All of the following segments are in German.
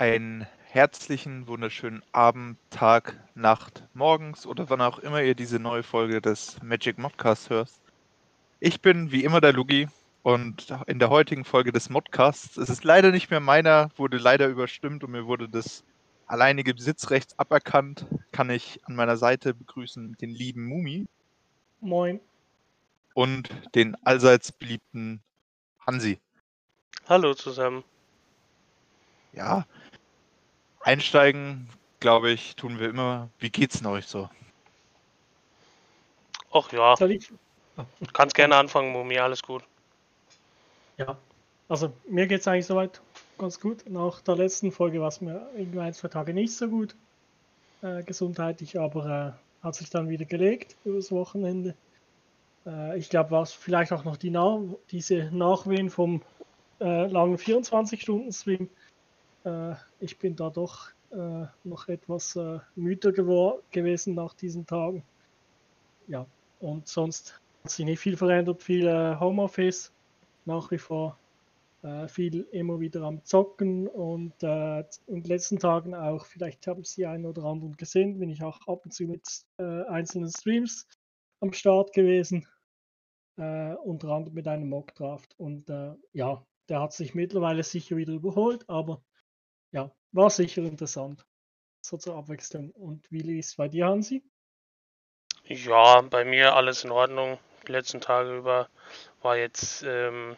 einen herzlichen, wunderschönen Abend, Tag, Nacht, morgens oder wann auch immer ihr diese neue Folge des Magic Modcasts hört. Ich bin wie immer der Lugi und in der heutigen Folge des Modcasts, es ist leider nicht mehr meiner, wurde leider überstimmt und mir wurde das alleinige Besitzrecht aberkannt, kann ich an meiner Seite begrüßen den lieben Mumi. Moin. Und den allseits beliebten Hansi. Hallo zusammen. Ja, einsteigen, glaube ich, tun wir immer. Wie geht's denn euch so? Ach ja. Soll ich? Du kannst gerne anfangen, Mumi, alles gut. Ja, also mir geht es eigentlich soweit ganz gut. Nach der letzten Folge war es mir irgendwie ein, zwei Tage nicht so gut äh, gesundheitlich, aber äh, hat sich dann wieder gelegt übers Wochenende. Äh, ich glaube, war es vielleicht auch noch die Na diese Nachwehen vom äh, langen 24-Stunden-Stream. Äh, ich bin da doch äh, noch etwas müder gewesen nach diesen Tagen. Ja, und sonst hat sich nicht viel verändert, viel Homeoffice nach wie vor äh, viel immer wieder am Zocken und äh, in den letzten Tagen auch, vielleicht haben Sie einen oder anderen gesehen, bin ich auch ab und zu mit äh, einzelnen Streams am Start gewesen, äh, unter anderem mit einem Mockdraft. Und äh, ja, der hat sich mittlerweile sicher wieder überholt, aber ja, war sicher interessant. So zur Abwechslung. Und wie es bei dir, Hansi? Ja, bei mir alles in Ordnung. Die letzten Tage über war jetzt ähm,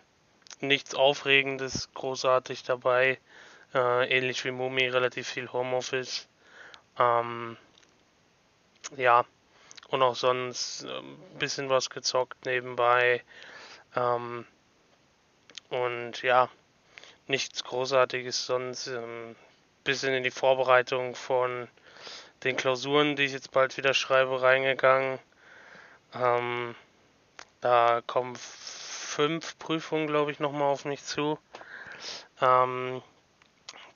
nichts Aufregendes großartig dabei. Äh, ähnlich wie Mumi, relativ viel Homeoffice. Ähm, ja, und auch sonst ein ähm, bisschen was gezockt nebenbei. Ähm, und ja, nichts Großartiges, sonst ähm, bisschen in die Vorbereitung von den Klausuren, die ich jetzt bald wieder schreibe, reingegangen. Ähm, da kommen fünf Prüfungen, glaube ich, nochmal auf mich zu, ähm,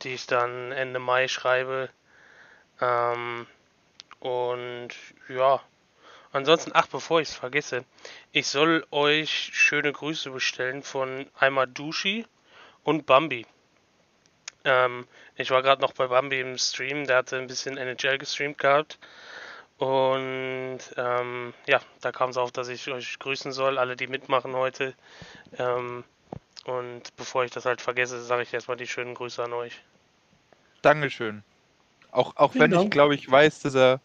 die ich dann Ende Mai schreibe. Ähm, und ja, ansonsten, ach, bevor ich es vergesse, ich soll euch schöne Grüße bestellen von einmal Dushi und Bambi. Ähm, ich war gerade noch bei Bambi im Stream, der hatte ein bisschen NHL gestreamt gehabt. Und ähm, ja, da kam es auf, dass ich euch grüßen soll, alle, die mitmachen heute. Ähm, und bevor ich das halt vergesse, sage ich erstmal die schönen Grüße an euch. Dankeschön. Auch, auch wenn Dank. ich, glaube ich, weiß, dass er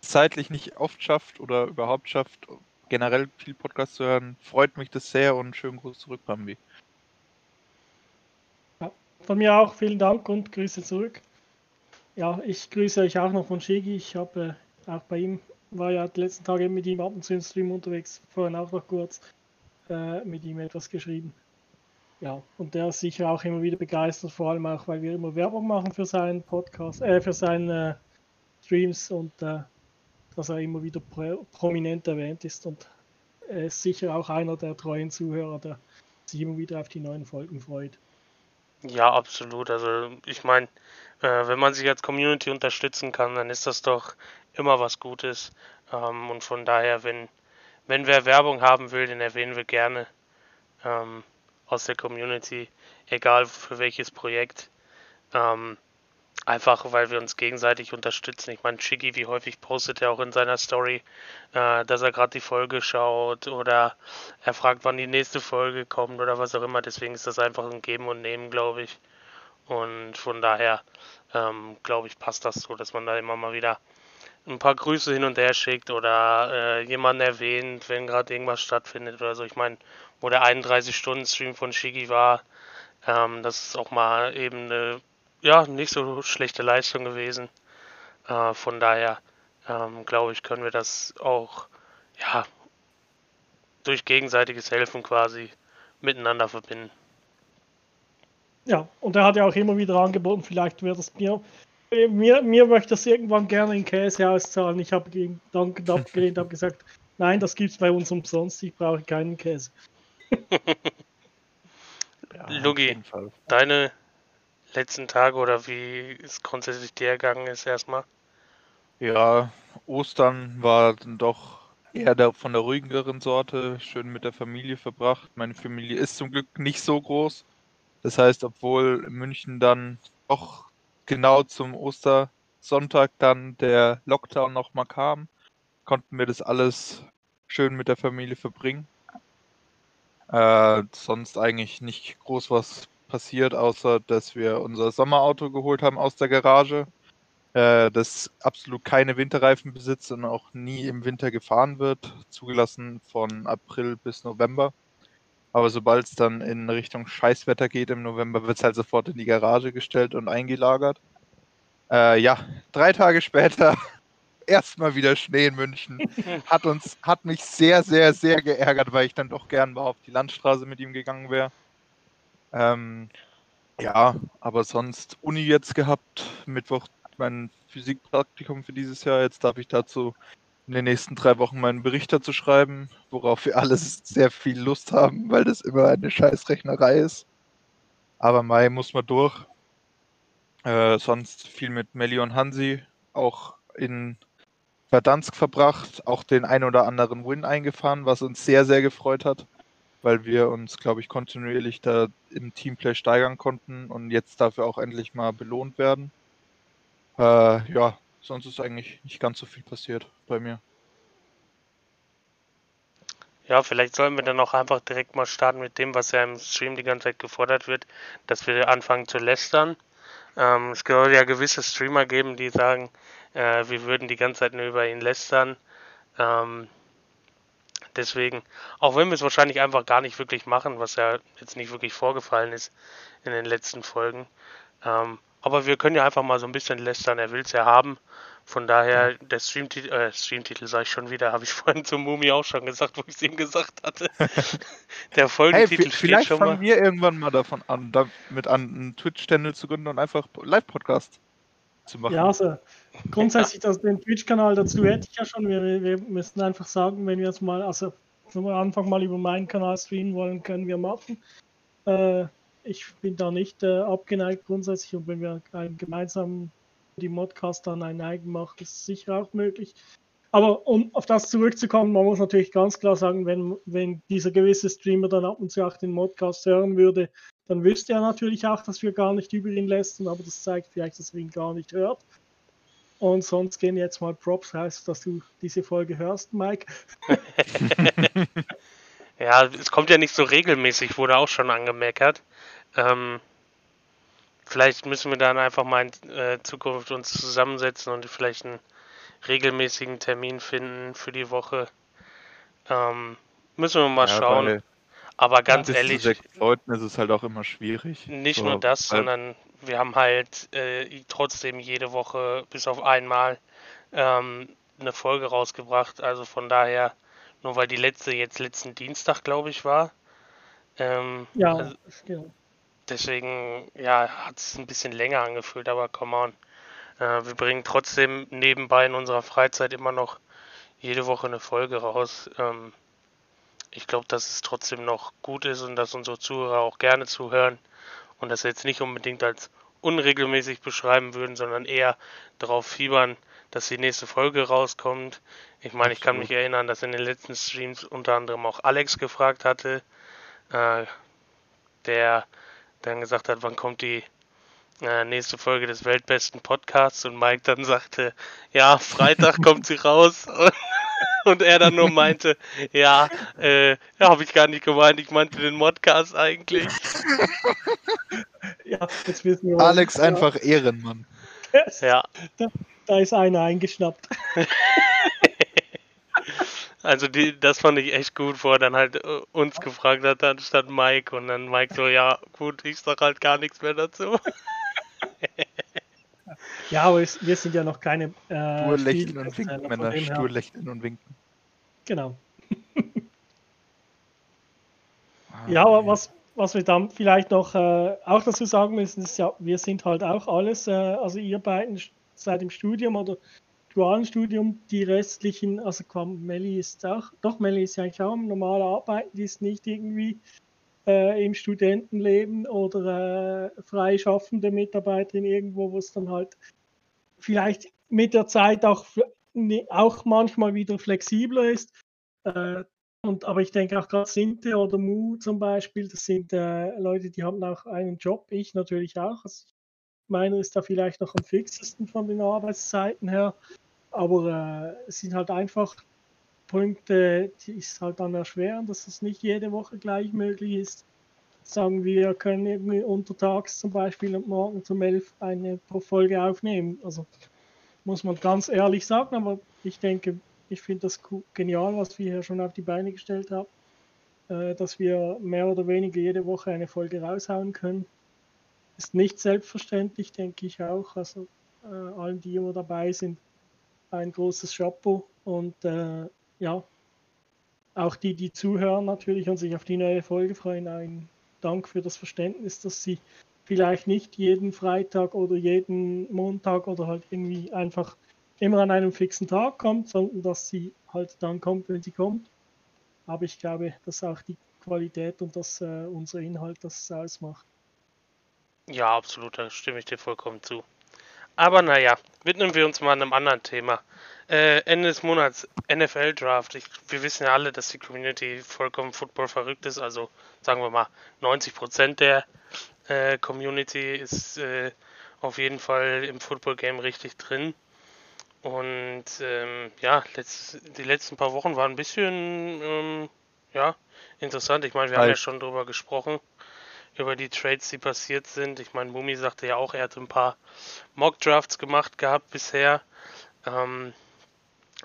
zeitlich nicht oft schafft oder überhaupt schafft, generell viel Podcast zu hören, freut mich das sehr und schönen Gruß zurück, Bambi. Von mir auch vielen Dank und Grüße zurück. Ja, ich grüße euch auch noch von Shigi. Ich habe auch bei ihm war ja die letzten Tage mit ihm ab und zu im Stream unterwegs, vorhin auch noch kurz äh, mit ihm etwas geschrieben. Ja, und der ist sicher auch immer wieder begeistert, vor allem auch, weil wir immer Werbung machen für seinen Podcast, äh, für seine äh, Streams und äh, dass er immer wieder pro prominent erwähnt ist und er ist sicher auch einer der treuen Zuhörer, der sich immer wieder auf die neuen Folgen freut. Ja, absolut. Also ich meine, äh, wenn man sich als Community unterstützen kann, dann ist das doch immer was Gutes. Ähm, und von daher, wenn, wenn wer Werbung haben will, den erwähnen wir gerne ähm, aus der Community, egal für welches Projekt. Ähm, einfach weil wir uns gegenseitig unterstützen. Ich meine, Chigi, wie häufig postet er auch in seiner Story, äh, dass er gerade die Folge schaut oder er fragt, wann die nächste Folge kommt oder was auch immer. Deswegen ist das einfach ein Geben und Nehmen, glaube ich. Und von daher, ähm, glaube ich, passt das so, dass man da immer mal wieder ein paar Grüße hin und her schickt oder äh, jemanden erwähnt, wenn gerade irgendwas stattfindet oder so. Ich meine, wo der 31-Stunden-Stream von Shigi war, ähm, das ist auch mal eben eine ja, nicht so schlechte Leistung gewesen. Äh, von daher ähm, glaube ich, können wir das auch ja, durch gegenseitiges Helfen quasi miteinander verbinden. Ja, und er hat ja auch immer wieder angeboten, vielleicht wird es mir mir, mir möchte das irgendwann gerne in Käse auszahlen. Ich habe ihn dankend abgelehnt, habe gesagt, nein, das gibt es bei uns umsonst, ich brauche keinen Käse. ja, Lugi, deine letzten Tage oder wie es grundsätzlich dir ergangen ist erstmal? Ja, Ostern war dann doch eher der, von der ruhigeren Sorte, schön mit der Familie verbracht. Meine Familie ist zum Glück nicht so groß. Das heißt, obwohl München dann doch genau zum Ostersonntag dann der Lockdown nochmal kam, konnten wir das alles schön mit der Familie verbringen. Äh, sonst eigentlich nicht groß was passiert, außer dass wir unser Sommerauto geholt haben aus der Garage, äh, das absolut keine Winterreifen besitzt und auch nie im Winter gefahren wird, zugelassen von April bis November. Aber sobald es dann in Richtung Scheißwetter geht im November, wird es halt sofort in die Garage gestellt und eingelagert. Äh, ja, drei Tage später erstmal wieder Schnee in München. Hat uns, hat mich sehr, sehr, sehr geärgert, weil ich dann doch gern mal auf die Landstraße mit ihm gegangen wäre. Ähm, ja, aber sonst Uni jetzt gehabt, Mittwoch mein Physikpraktikum für dieses Jahr. Jetzt darf ich dazu in den nächsten drei Wochen meinen Bericht dazu schreiben, worauf wir alles sehr viel Lust haben, weil das immer eine Scheißrechnerei ist. Aber Mai muss man durch. Äh, sonst viel mit Melli und Hansi auch in Verdansk verbracht, auch den ein oder anderen Win eingefahren, was uns sehr, sehr gefreut hat, weil wir uns, glaube ich, kontinuierlich da im Teamplay steigern konnten und jetzt dafür auch endlich mal belohnt werden. Äh, ja, sonst ist eigentlich nicht ganz so viel passiert bei mir. Ja, vielleicht sollen wir dann auch einfach direkt mal starten mit dem, was ja im Stream die ganze Zeit gefordert wird, dass wir anfangen zu lästern. Ähm, es soll ja gewisse Streamer geben, die sagen, äh, wir würden die ganze Zeit nur über ihn lästern. Ähm, deswegen, auch wenn wir es wahrscheinlich einfach gar nicht wirklich machen, was ja jetzt nicht wirklich vorgefallen ist in den letzten Folgen. Ähm, aber wir können ja einfach mal so ein bisschen lästern, er will es ja haben. Von daher, der Streamtitel, äh, Streamtitel sage ich schon wieder, habe ich vorhin zum Mumi auch schon gesagt, wo ich es ihm gesagt hatte. der Folgentitel hey, vielleicht schon fangen mal. wir irgendwann mal davon an, damit an, einen Twitch-Channel zu gründen und einfach Live-Podcast zu machen. Ja, also grundsätzlich das, den Twitch-Kanal dazu hätte ich ja schon. Wir, wir müssen einfach sagen, wenn wir jetzt mal, also am Anfang mal über meinen Kanal streamen wollen, können wir machen. Äh, ich bin da nicht äh, abgeneigt grundsätzlich und wenn wir einen gemeinsamen die Modcast dann einen eigen macht, ist sicher auch möglich. Aber um auf das zurückzukommen, man muss natürlich ganz klar sagen, wenn, wenn dieser gewisse Streamer dann ab und zu auch den Modcast hören würde, dann wüsste er natürlich auch, dass wir gar nicht über ihn lästern, aber das zeigt vielleicht, dass er ihn gar nicht hört. Und sonst gehen jetzt mal Props raus, dass du diese Folge hörst, Mike. ja, es kommt ja nicht so regelmäßig, wurde auch schon angemeckert. Ähm, vielleicht müssen wir dann einfach mal in äh, Zukunft uns zusammensetzen und vielleicht einen regelmäßigen Termin finden für die Woche. Ähm, müssen wir mal ja, schauen. Aber ganz ehrlich. Leuten ist es halt auch immer schwierig. Nicht so, nur das, sondern wir haben halt äh, trotzdem jede Woche bis auf einmal ähm, eine Folge rausgebracht. Also von daher, nur weil die letzte jetzt letzten Dienstag, glaube ich, war. Ähm, ja, also, genau. Deswegen, ja, hat es ein bisschen länger angefühlt, aber come on. Äh, wir bringen trotzdem nebenbei in unserer Freizeit immer noch jede Woche eine Folge raus. Ähm, ich glaube, dass es trotzdem noch gut ist und dass unsere Zuhörer auch gerne zuhören und das jetzt nicht unbedingt als unregelmäßig beschreiben würden, sondern eher darauf fiebern, dass die nächste Folge rauskommt. Ich meine, ich kann mich erinnern, dass in den letzten Streams unter anderem auch Alex gefragt hatte, äh, der dann gesagt hat, wann kommt die äh, nächste Folge des weltbesten Podcasts und Mike dann sagte, ja, Freitag kommt sie raus. Und er dann nur meinte, ja, äh, ja, habe ich gar nicht gemeint, ich meinte den Modcast eigentlich. ja, jetzt wissen wir Alex einfach Ehrenmann. Ja. Da, da ist einer eingeschnappt. Also die, das fand ich echt gut, wo er dann halt äh, uns gefragt hat, anstatt Mike. Und dann Mike so, ja, gut, ich sag halt gar nichts mehr dazu. Ja, aber es, wir sind ja noch keine. Äh, Stur lächeln und winken, Männer. Stur lächeln und winken. Genau. ah, ja, aber was, was wir dann vielleicht noch äh, auch dazu sagen müssen, ist ja, wir sind halt auch alles, äh, also ihr beiden seid im Studium oder dualen Studium, die restlichen, also Melli ist auch, doch Melli ist ja eigentlich auch im normalen Arbeiten, die ist nicht irgendwie äh, im Studentenleben oder äh, freischaffende Mitarbeiterin irgendwo, wo es dann halt vielleicht mit der Zeit auch, auch manchmal wieder flexibler ist. Äh, und, aber ich denke auch gerade Sinte oder Mu zum Beispiel, das sind äh, Leute, die haben auch einen Job, ich natürlich auch. Also Meiner ist da vielleicht noch am fixesten von den Arbeitszeiten her. Aber äh, es sind halt einfach Punkte, die es halt dann erschweren, dass es nicht jede Woche gleich möglich ist. Sagen wir, können irgendwie untertags zum Beispiel und morgen um 11 eine Folge aufnehmen. Also muss man ganz ehrlich sagen, aber ich denke, ich finde das genial, was wir hier schon auf die Beine gestellt haben, äh, dass wir mehr oder weniger jede Woche eine Folge raushauen können. Ist nicht selbstverständlich, denke ich auch. Also äh, allen, die immer dabei sind, ein großes Chapeau und äh, ja, auch die, die zuhören natürlich und sich auf die neue Folge freuen, ein Dank für das Verständnis, dass sie vielleicht nicht jeden Freitag oder jeden Montag oder halt irgendwie einfach immer an einem fixen Tag kommt, sondern dass sie halt dann kommt, wenn sie kommt. Aber ich glaube, dass auch die Qualität und das äh, unser Inhalt das ausmacht. Ja, absolut, da stimme ich dir vollkommen zu. Aber naja, widmen wir uns mal einem anderen Thema. Äh, Ende des Monats NFL Draft. Ich, wir wissen ja alle, dass die Community vollkommen Football verrückt ist. Also sagen wir mal 90% der äh, Community ist äh, auf jeden Fall im Football Game richtig drin. Und ähm, ja, letzt, die letzten paar Wochen waren ein bisschen ähm, ja, interessant. Ich meine, wir haben ja schon drüber gesprochen über die Trades, die passiert sind. Ich meine, Mumi sagte ja auch, er hat ein paar Mock-Drafts gemacht gehabt bisher. Ähm,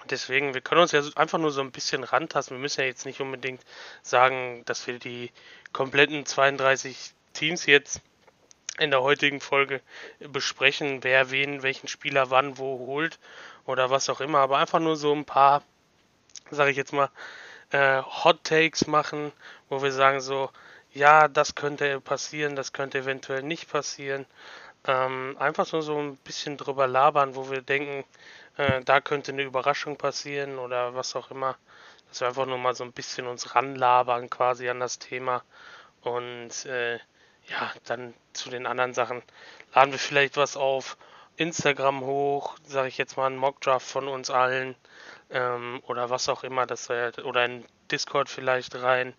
deswegen, wir können uns ja einfach nur so ein bisschen rantasten. Wir müssen ja jetzt nicht unbedingt sagen, dass wir die kompletten 32 Teams jetzt in der heutigen Folge besprechen, wer wen, welchen Spieler wann wo holt oder was auch immer. Aber einfach nur so ein paar, sage ich jetzt mal, äh, Hot Takes machen, wo wir sagen so, ja, das könnte passieren, das könnte eventuell nicht passieren. Ähm, einfach nur so ein bisschen drüber labern, wo wir denken, äh, da könnte eine Überraschung passieren oder was auch immer. Dass wir einfach nur mal so ein bisschen uns ranlabern quasi an das Thema. Und äh, ja, dann zu den anderen Sachen laden wir vielleicht was auf Instagram hoch, sage ich jetzt mal einen Mockdraft von uns allen ähm, oder was auch immer, dass wir, oder in Discord vielleicht rein.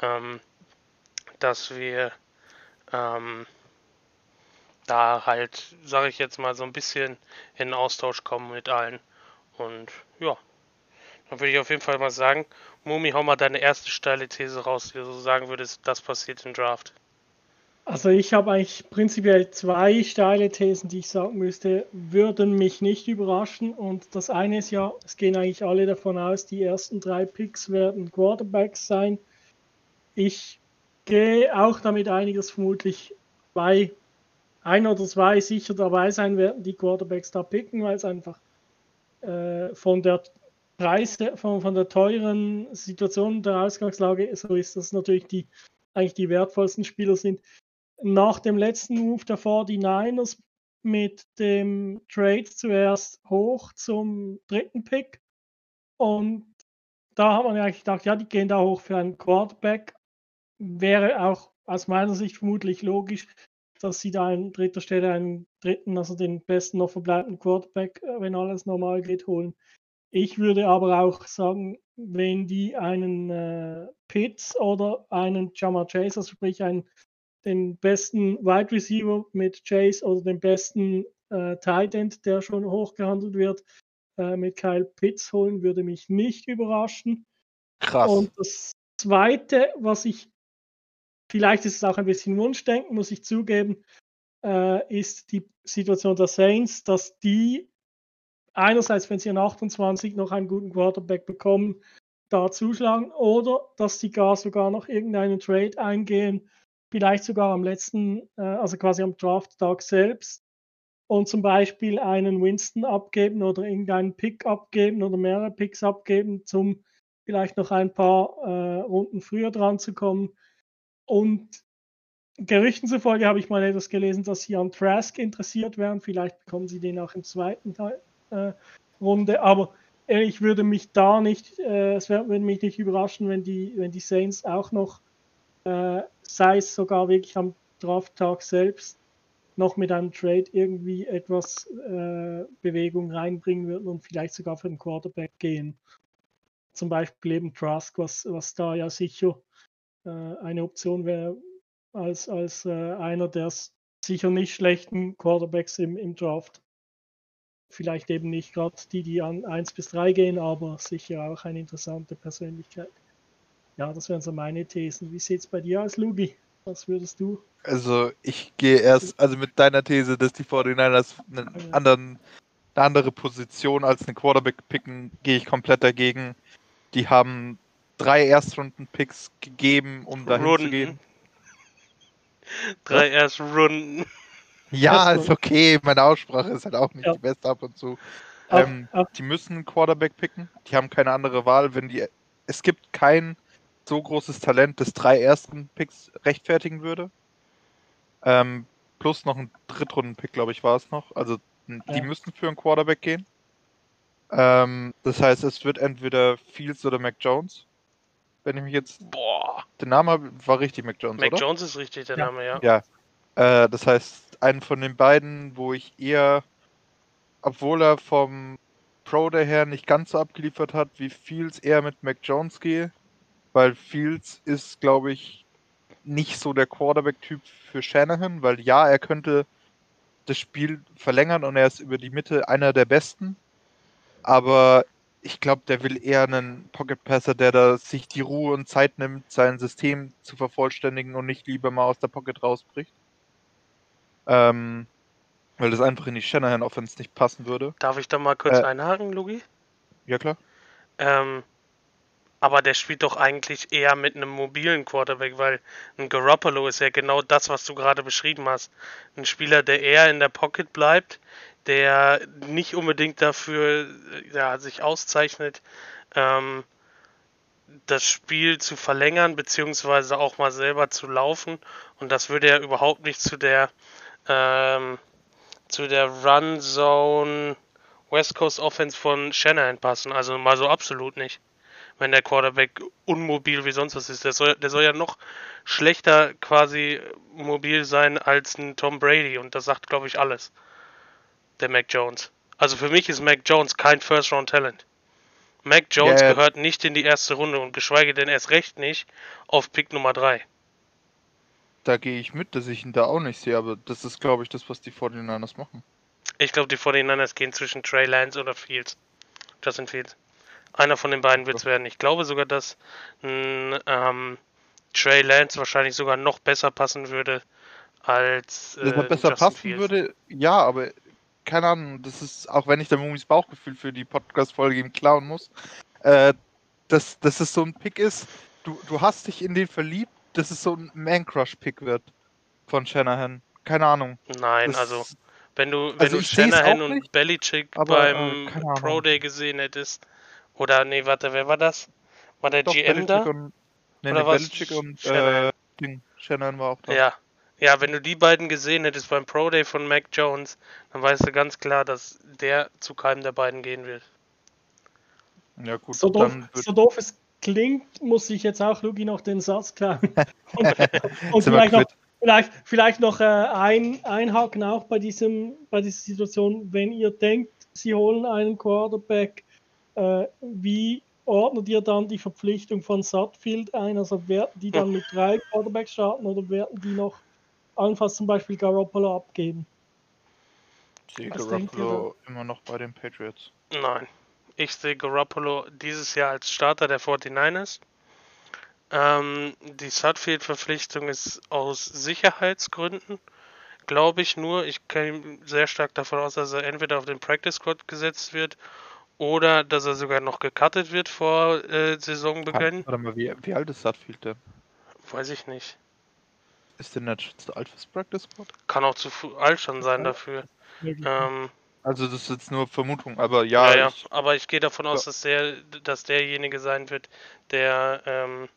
Ähm, dass wir ähm, da halt, sage ich jetzt mal, so ein bisschen in Austausch kommen mit allen. Und ja, dann würde ich auf jeden Fall mal sagen, Mumi, hau mal deine erste steile These raus, die du so sagen würdest, das passiert im Draft. Also ich habe eigentlich prinzipiell zwei steile Thesen, die ich sagen müsste, würden mich nicht überraschen. Und das eine ist ja, es gehen eigentlich alle davon aus, die ersten drei Picks werden Quarterbacks sein. Ich gehe auch damit ein, dass vermutlich zwei, ein oder zwei sicher dabei sein werden, die Quarterbacks da picken, weil es einfach äh, von der Preise, von, von der teuren Situation der Ausgangslage so ist, dass natürlich die eigentlich die wertvollsten Spieler sind. Nach dem letzten Move der 49ers mit dem Trade zuerst hoch zum dritten Pick. Und da hat man eigentlich gedacht, ja, die gehen da hoch für einen Quarterback, wäre auch aus meiner Sicht vermutlich logisch, dass sie da an dritter Stelle einen dritten, also den besten noch verbleibenden Quarterback, äh, wenn alles normal geht, holen. Ich würde aber auch sagen, wenn die einen äh, Pitts oder einen Jamar Chase, also sprich einen, den besten Wide Receiver mit Chase oder den besten äh, Tight End, der schon hochgehandelt wird, äh, mit Kyle Pitts holen, würde mich nicht überraschen. Krass. Und das Zweite, was ich vielleicht ist es auch ein bisschen Wunschdenken, muss ich zugeben, äh, ist die Situation der Saints, dass die einerseits, wenn sie an 28 noch einen guten Quarterback bekommen, da zuschlagen oder dass sie gar sogar noch irgendeinen Trade eingehen, vielleicht sogar am letzten, äh, also quasi am Draft-Tag selbst und zum Beispiel einen Winston abgeben oder irgendeinen Pick abgeben oder mehrere Picks abgeben, zum vielleicht noch ein paar äh, Runden früher dran zu kommen und Gerüchten zufolge habe ich mal etwas gelesen, dass sie an Trask interessiert wären. Vielleicht bekommen sie den auch im zweiten Teil, äh, Runde. Aber ich würde mich da nicht, äh, es würde mich nicht überraschen, wenn die, wenn die Saints auch noch, äh, sei es sogar wirklich am Drafttag selbst, noch mit einem Trade irgendwie etwas äh, Bewegung reinbringen würden und vielleicht sogar für den Quarterback gehen. Zum Beispiel eben Trask, was, was da ja sicher äh, eine Option wäre, als, als äh, einer, der sicher nicht schlechten Quarterbacks im, im Draft. Vielleicht eben nicht gerade die, die an 1 bis 3 gehen, aber sicher auch eine interessante Persönlichkeit. Ja, das wären so meine Thesen. Wie sieht es bei dir aus, Lugi? Was würdest du? Also ich gehe erst, also mit deiner These, dass die 49ers einen anderen, eine andere Position als einen Quarterback picken, gehe ich komplett dagegen. Die haben drei Erstrunden-Picks gegeben, um dahin Runden. zu gehen. Drei Erstrunden. Ja, ist okay. Meine Aussprache ist halt auch nicht Ja. die beste ab und zu. Ab- Ähm, ab- die müssen einen Quarterback picken. Die haben keine andere Wahl. Wenn die, es gibt kein so großes Talent, das drei ersten Picks rechtfertigen würde. Ähm, plus noch ein Drittrunden-Pick, glaube ich, war es noch. Also die Ja. müssen für einen Quarterback gehen. Ähm, das heißt, es wird entweder Fields oder Mac Jones. Wenn ich mich jetzt Boah. den Namen habe, war richtig Mac Jones, Mac oder? Jones ist richtig der Ja. Name, ja. Ja. Äh, das heißt, einen von den beiden, wo ich eher, obwohl er vom Pro Day her nicht ganz so abgeliefert hat, wie Fields eher mit Mac Jones gehe, weil Fields ist, glaube ich, nicht so der Quarterback-Typ für Shanahan, weil ja, er könnte das Spiel verlängern und er ist über die Mitte einer der besten, aber ich glaube, der will eher einen Pocket Passer, der da sich die Ruhe und Zeit nimmt, sein System zu vervollständigen und nicht lieber mal aus der Pocket rausbricht. Ähm, weil das einfach in die Shanahan Offense nicht passen würde. Darf ich da mal kurz Äh. einhaken, Lugi? Ja klar. Ähm, aber der spielt doch eigentlich eher mit einem mobilen Quarterback, weil ein Garoppolo ist ja genau das, was du gerade beschrieben hast. Ein Spieler, der eher in der Pocket bleibt, der nicht unbedingt dafür ja, sich auszeichnet, ähm, das Spiel zu verlängern, beziehungsweise auch mal selber zu laufen. Und das würde ja überhaupt nicht zu der ähm, zu der Run Zone West Coast Offense von Shanahan passen. Also mal so absolut nicht. Wenn der Quarterback unmobil wie sonst was ist. Der soll, der soll ja noch schlechter quasi mobil sein als ein Tom Brady. Und das sagt, glaube ich, alles. Der Mac Jones. Also für mich ist Mac Jones kein First-Round-Talent. Mac Jones ja. gehört nicht in die erste Runde und geschweige denn erst recht nicht auf Pick Nummer 3. Da gehe ich mit, dass ich ihn da auch nicht sehe, aber das ist, glaube ich, das, was die 49ers machen. Ich glaube, die 49ers gehen zwischen Trey Lance oder Fields. Justin Fields. Einer von den beiden wird es werden. Ich glaube sogar, dass ein, ähm, Trey Lance wahrscheinlich sogar noch besser passen würde als äh, er besser Justin passen Fields. würde, ja, aber keine Ahnung, das ist, auch wenn ich der Mumis Bauchgefühl für die Podcast-Folge ihm klauen muss, äh, dass, dass es so ein Pick ist, du, du hast dich in den verliebt, dass es so ein Man-Crush-Pick wird von Shanahan. Keine Ahnung. Nein, Das- also wenn du, wenn Also du Shanahan und nicht, Belichick aber, äh, beim Ahnung. Pro Day gesehen hättest, oder nee, warte, wer war das? War der Doch, GM da? Belichick und, nee, Oder nee? Belichick und Shanahan? äh, Shanahan war auch da. Ja. Ja, wenn du die beiden gesehen hättest beim Pro Day von Mac Jones, dann weißt du ganz klar, dass der zu keinem der beiden gehen wird. Ja, gut, So doof, so doof es klingt, muss ich jetzt auch Lugi noch den Satz klauen. und und vielleicht, noch, vielleicht, vielleicht noch äh, ein, einhaken auch bei, diesem, bei dieser Situation, wenn ihr denkt, sie holen einen Quarterback, äh, wie ordnet ihr dann die Verpflichtung von Sutfield ein? Also werden die dann mit drei Quarterbacks starten oder werden die noch allenfalls zum Beispiel Garoppolo abgeben? sehe Garoppolo immer noch bei den Patriots. Nein. Ich sehe Garoppolo dieses Jahr als Starter der 49ers. Ähm, die Sutfield-Verpflichtung ist aus Sicherheitsgründen, glaube ich nur. Ich gehe sehr stark davon aus, dass er entweder auf den Practice Squad gesetzt wird oder dass er sogar noch gecuttet wird vor äh, Saisonbeginn. Warte mal, wie, wie alt ist Sutfield denn? Weiß ich nicht. Ist der nicht zu alt fürs Practice Squad? Kann auch zu alt schon sein dafür. Ähm, Also das ist jetzt nur Vermutung, aber ja, ja, ja, Ich, aber ich gehe davon aus, Ja. dass der, dass derjenige sein wird, der ähm,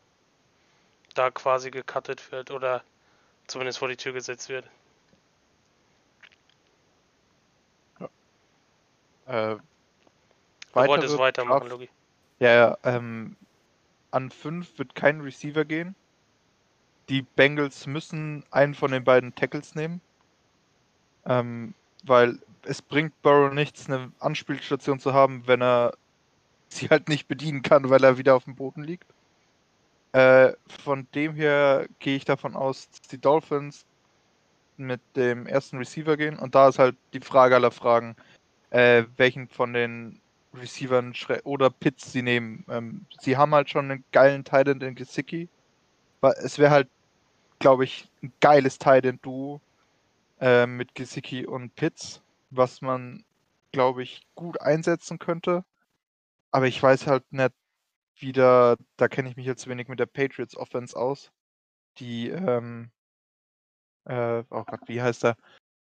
da quasi gecuttet wird oder zumindest vor die Tür gesetzt wird. äh, Du wolltest weitermachen, Logi. Ja, ja, ähm, an 5 wird kein Receiver gehen. Die Bengals müssen einen von den beiden Tackles nehmen. Ähm, weil es bringt Burrow nichts, eine Anspielstation zu haben, wenn er sie halt nicht bedienen kann, weil er wieder auf dem Boden liegt. Äh, von dem her gehe ich davon aus, dass die Dolphins mit dem ersten Receiver gehen und da ist halt die Frage aller Fragen, äh, welchen von den Receivern oder Pitts sie nehmen. Ähm, sie haben halt schon einen geilen Titan in Gesicki. Es wäre halt, glaube ich, ein geiles Titan-Duo äh, mit Gesicki und Pitts, was man, glaube ich, gut einsetzen könnte. Aber ich weiß halt nicht wieder, da kenne ich mich jetzt wenig mit der Patriots Offense aus. Die, ähm, äh, oh Gott, wie heißt der?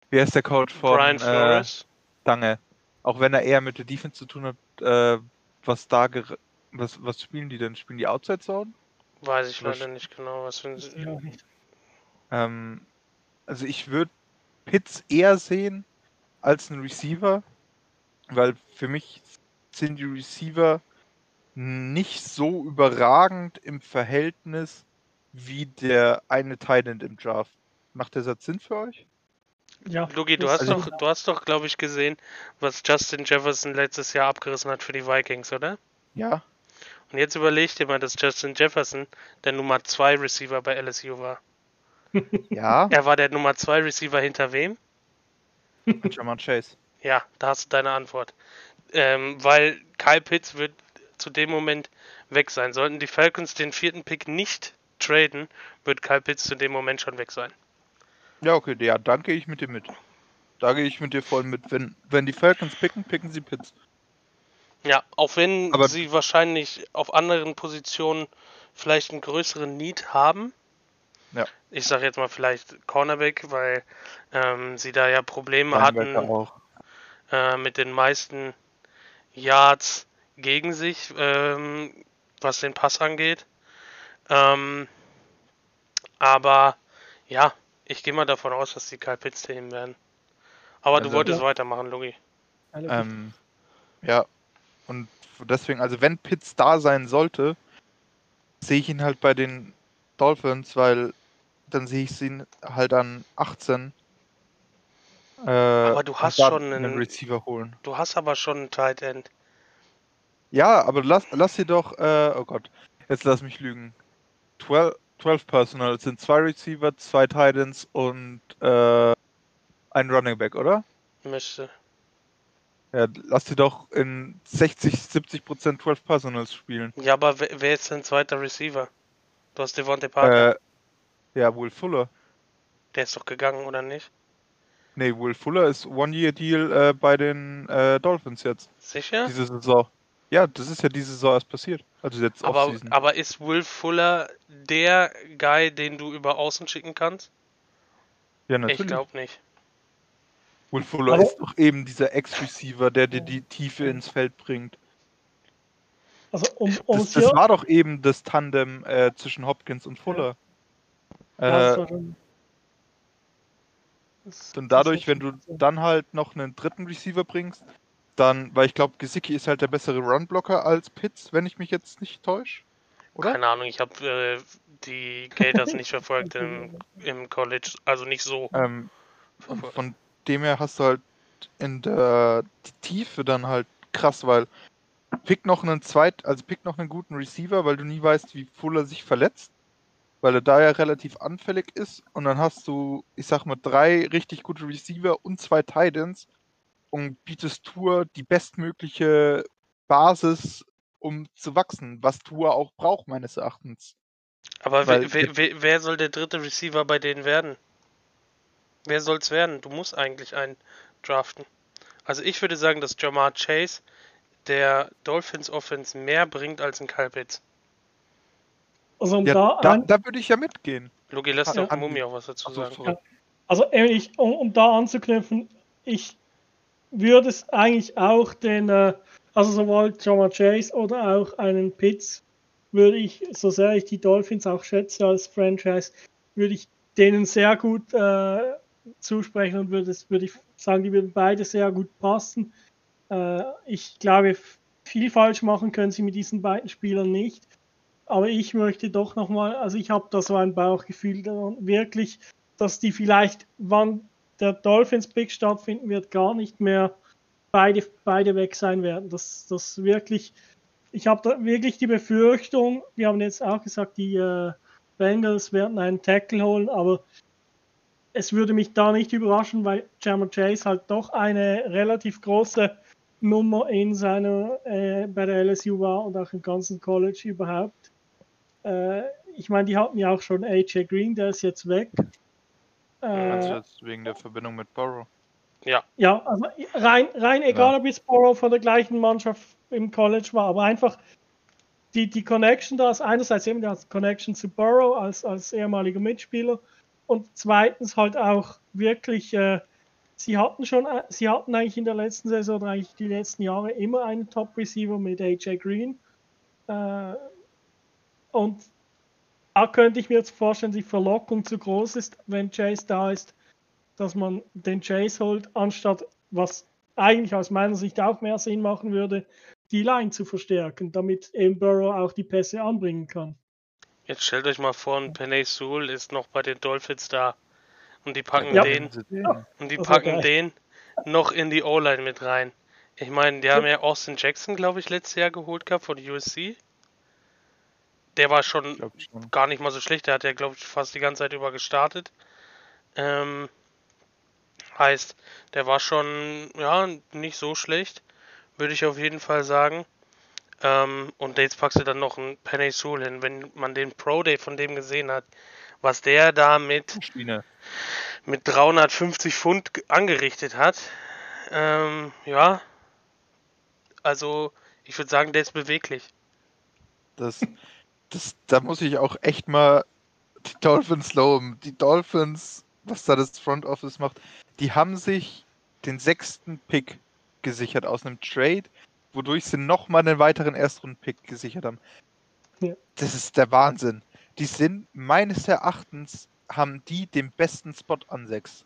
Wie heißt der Coach von Brian äh, Flores. Dange? Auch wenn er eher mit der Defense zu tun hat, äh, was da was, was spielen die denn? Spielen die Outside Zone? Weiß ich leider nicht genau, was auch nicht. Ähm, also ich würde Pitts eher sehen als einen Receiver, weil für mich sind die Receiver nicht so überragend im Verhältnis wie der eine Titan im Draft. Macht der Satz Sinn für euch? Ja, Lugi, du hast Also- doch, du hast doch, glaube ich, gesehen, was Justin Jefferson letztes Jahr abgerissen hat für die Vikings, oder? Ja. Und jetzt überleg dir mal, dass Justin Jefferson der Nummer 2 Receiver bei LSU war. Ja. Er war der Nummer 2 Receiver hinter wem? Jamar Chase. Ja, da hast du deine Antwort. Ähm, weil Kyle Pitts wird zu dem Moment weg sein. Sollten die Falcons den vierten Pick nicht traden, wird Kyle Pitts zu dem Moment schon weg sein. Ja, okay, ja, dann gehe ich mit dir mit. Da gehe ich mit dir voll mit. Wenn, wenn die Falcons picken, picken sie Pitts. Ja, auch wenn Aber- sie wahrscheinlich auf anderen Positionen vielleicht einen größeren Need haben. Ja. Ich sage jetzt mal vielleicht Cornerback, weil ähm, sie da ja Probleme hatten Linebacker auch. äh, mit den meisten Yards gegen sich, ähm, was den Pass angeht. Ähm, aber ja, ich gehe mal davon aus, dass die Kyle Pitts nehmen werden. Aber du Also- wolltest Ja. weitermachen, Lugi. Ähm, ja, und deswegen, also wenn Pitts da sein sollte, sehe ich ihn halt bei den Dolphins, weil dann sehe ich ihn halt an 18. Äh, Aber du hast schon einen einen- Receiver holen. Du hast aber schon einen Tight End. Ja, aber lass, lass sie doch, äh, oh Gott, jetzt lass mich lügen. 12, 12 Personal es sind zwei Receiver, zwei Titans und äh, ein Running Back, oder? Müsste. Ja, lass sie doch in 60, 70 Prozent 12 Personals spielen. Ja, aber wer, ist dein zweiter Receiver? Du hast Devontae Parker. Äh, ja, Will Fuller. Der ist doch gegangen, oder nicht? Nee, Will Fuller ist One-Year-Deal äh, bei den äh, Dolphins jetzt. Sicher? Diese Saison. Ja, das ist ja diese Saison erst passiert. Also jetzt Aber, Offseason. aber ist Will Fuller der Guy, den du über außen schicken kannst? ja, Ich natürlich. glaube nicht. Will Fuller Aber- ist doch eben dieser Ex-Receiver, der dir die Tiefe ins Feld bringt. Also um, um Das, das war doch eben das Tandem äh, zwischen Hopkins und Fuller. Ja, Äh, und dadurch, wenn du dann halt noch einen dritten Receiver bringst, dann, weil ich glaube, Gesicki ist halt der bessere Runblocker als Pitts, wenn ich mich jetzt nicht täusche. Oder? Keine Ahnung, ich habe äh, die Gators nicht verfolgt im, im College. Also nicht so. Ähm, von dem her hast du halt in der Tiefe dann halt krass, weil pick noch einen zweit, also pick noch einen guten Receiver, weil du nie weißt, wie Fuller sich verletzt, weil er da ja relativ anfällig ist und dann hast du, ich sag mal, drei richtig gute Receiver und zwei Titans und bietest Tour die bestmögliche Basis, um zu wachsen, was Tour auch braucht, meines Erachtens. Aber wer, wer, wer soll der dritte Receiver bei denen werden? Wer soll's werden? Du musst eigentlich einen draften. Also ich würde sagen, dass Jamar Chase der Dolphins Offense mehr bringt als ein Kyle Pitts. Also um Ja, da, da, da würde ich ja mitgehen. Lugi, lass Ja. doch Mumi auch was dazu so, sagen. sorry. also ehrlich, um, um da anzuknüpfen, ich würde es eigentlich auch den, äh, also sowohl Jamar Chase oder auch einen Pitts, würde ich, so sehr ich die Dolphins auch schätze als Franchise, würde ich denen sehr gut äh, zusprechen und würde, würde ich sagen, die würden beide sehr gut passen. Äh, ich glaube, viel falsch machen können sie mit diesen beiden Spielern nicht. Aber ich möchte doch nochmal, also ich habe da so ein Bauchgefühl wirklich, dass die vielleicht, wann der Dolphins Pick stattfinden wird, gar nicht mehr beide, beide weg sein werden. Das, das wirklich, ich habe da wirklich die Befürchtung, wir haben jetzt auch gesagt, die äh, Bengals werden einen Tackle holen, aber es würde mich da nicht überraschen, weil Jammer Chase halt doch eine relativ große Nummer in seiner äh, bei der LSU war und auch im ganzen College überhaupt. Äh, ich meine, die hatten ja auch schon AJ Green, der ist jetzt weg. Meinst du jetzt wegen der Verbindung mit Burrow? Ja, Ja, also rein, rein egal, ob jetzt Burrow von der gleichen Mannschaft im College war, aber einfach die, die Connection da ist einerseits eben die Connection zu Burrow als, als ehemaliger Mitspieler und zweitens halt auch wirklich, äh, sie hatten schon, äh, sie hatten eigentlich in der letzten Saison oder eigentlich die letzten Jahre immer einen Top-Receiver mit AJ Green. Äh, und da könnte ich mir jetzt vorstellen, die Verlockung zu groß ist, wenn Chase da ist, dass man den Chase holt, anstatt was eigentlich aus meiner Sicht auch mehr Sinn machen würde, die Line zu verstärken, damit eben Burrow auch die Pässe anbringen kann. Jetzt stellt euch mal vor, ein Penny Sewell ist noch bei den Dolphins da. Und die packen Ja. den, Ja. und die packen den noch in die O-Line mit rein. Ich meine, die haben ja Austin Jackson, glaube ich, letztes Jahr geholt gehabt von USC. Der war schon schon. gar nicht mal so schlecht. Der hat ja, glaube ich, fast die ganze Zeit über gestartet. Ähm, heißt, der war schon, ja, nicht so schlecht, würde ich auf jeden Fall sagen. Ähm, und jetzt packst du dann noch einen Penny Sewell hin. Wenn man den Pro Day von dem gesehen hat, was der da mit, mit 350 Pfund ge- angerichtet hat, ähm, ja, also ich würde sagen, der ist beweglich. Das, das, da muss ich auch echt mal die Dolphins loben. Die Dolphins, was da das Front Office macht, die haben sich den sechsten Pick gesichert aus einem Trade, wodurch sie nochmal einen weiteren Erstrunden-Pick gesichert haben. Ja. Das ist der Wahnsinn. Die sind meines Erachtens, haben die den besten Spot an sechs.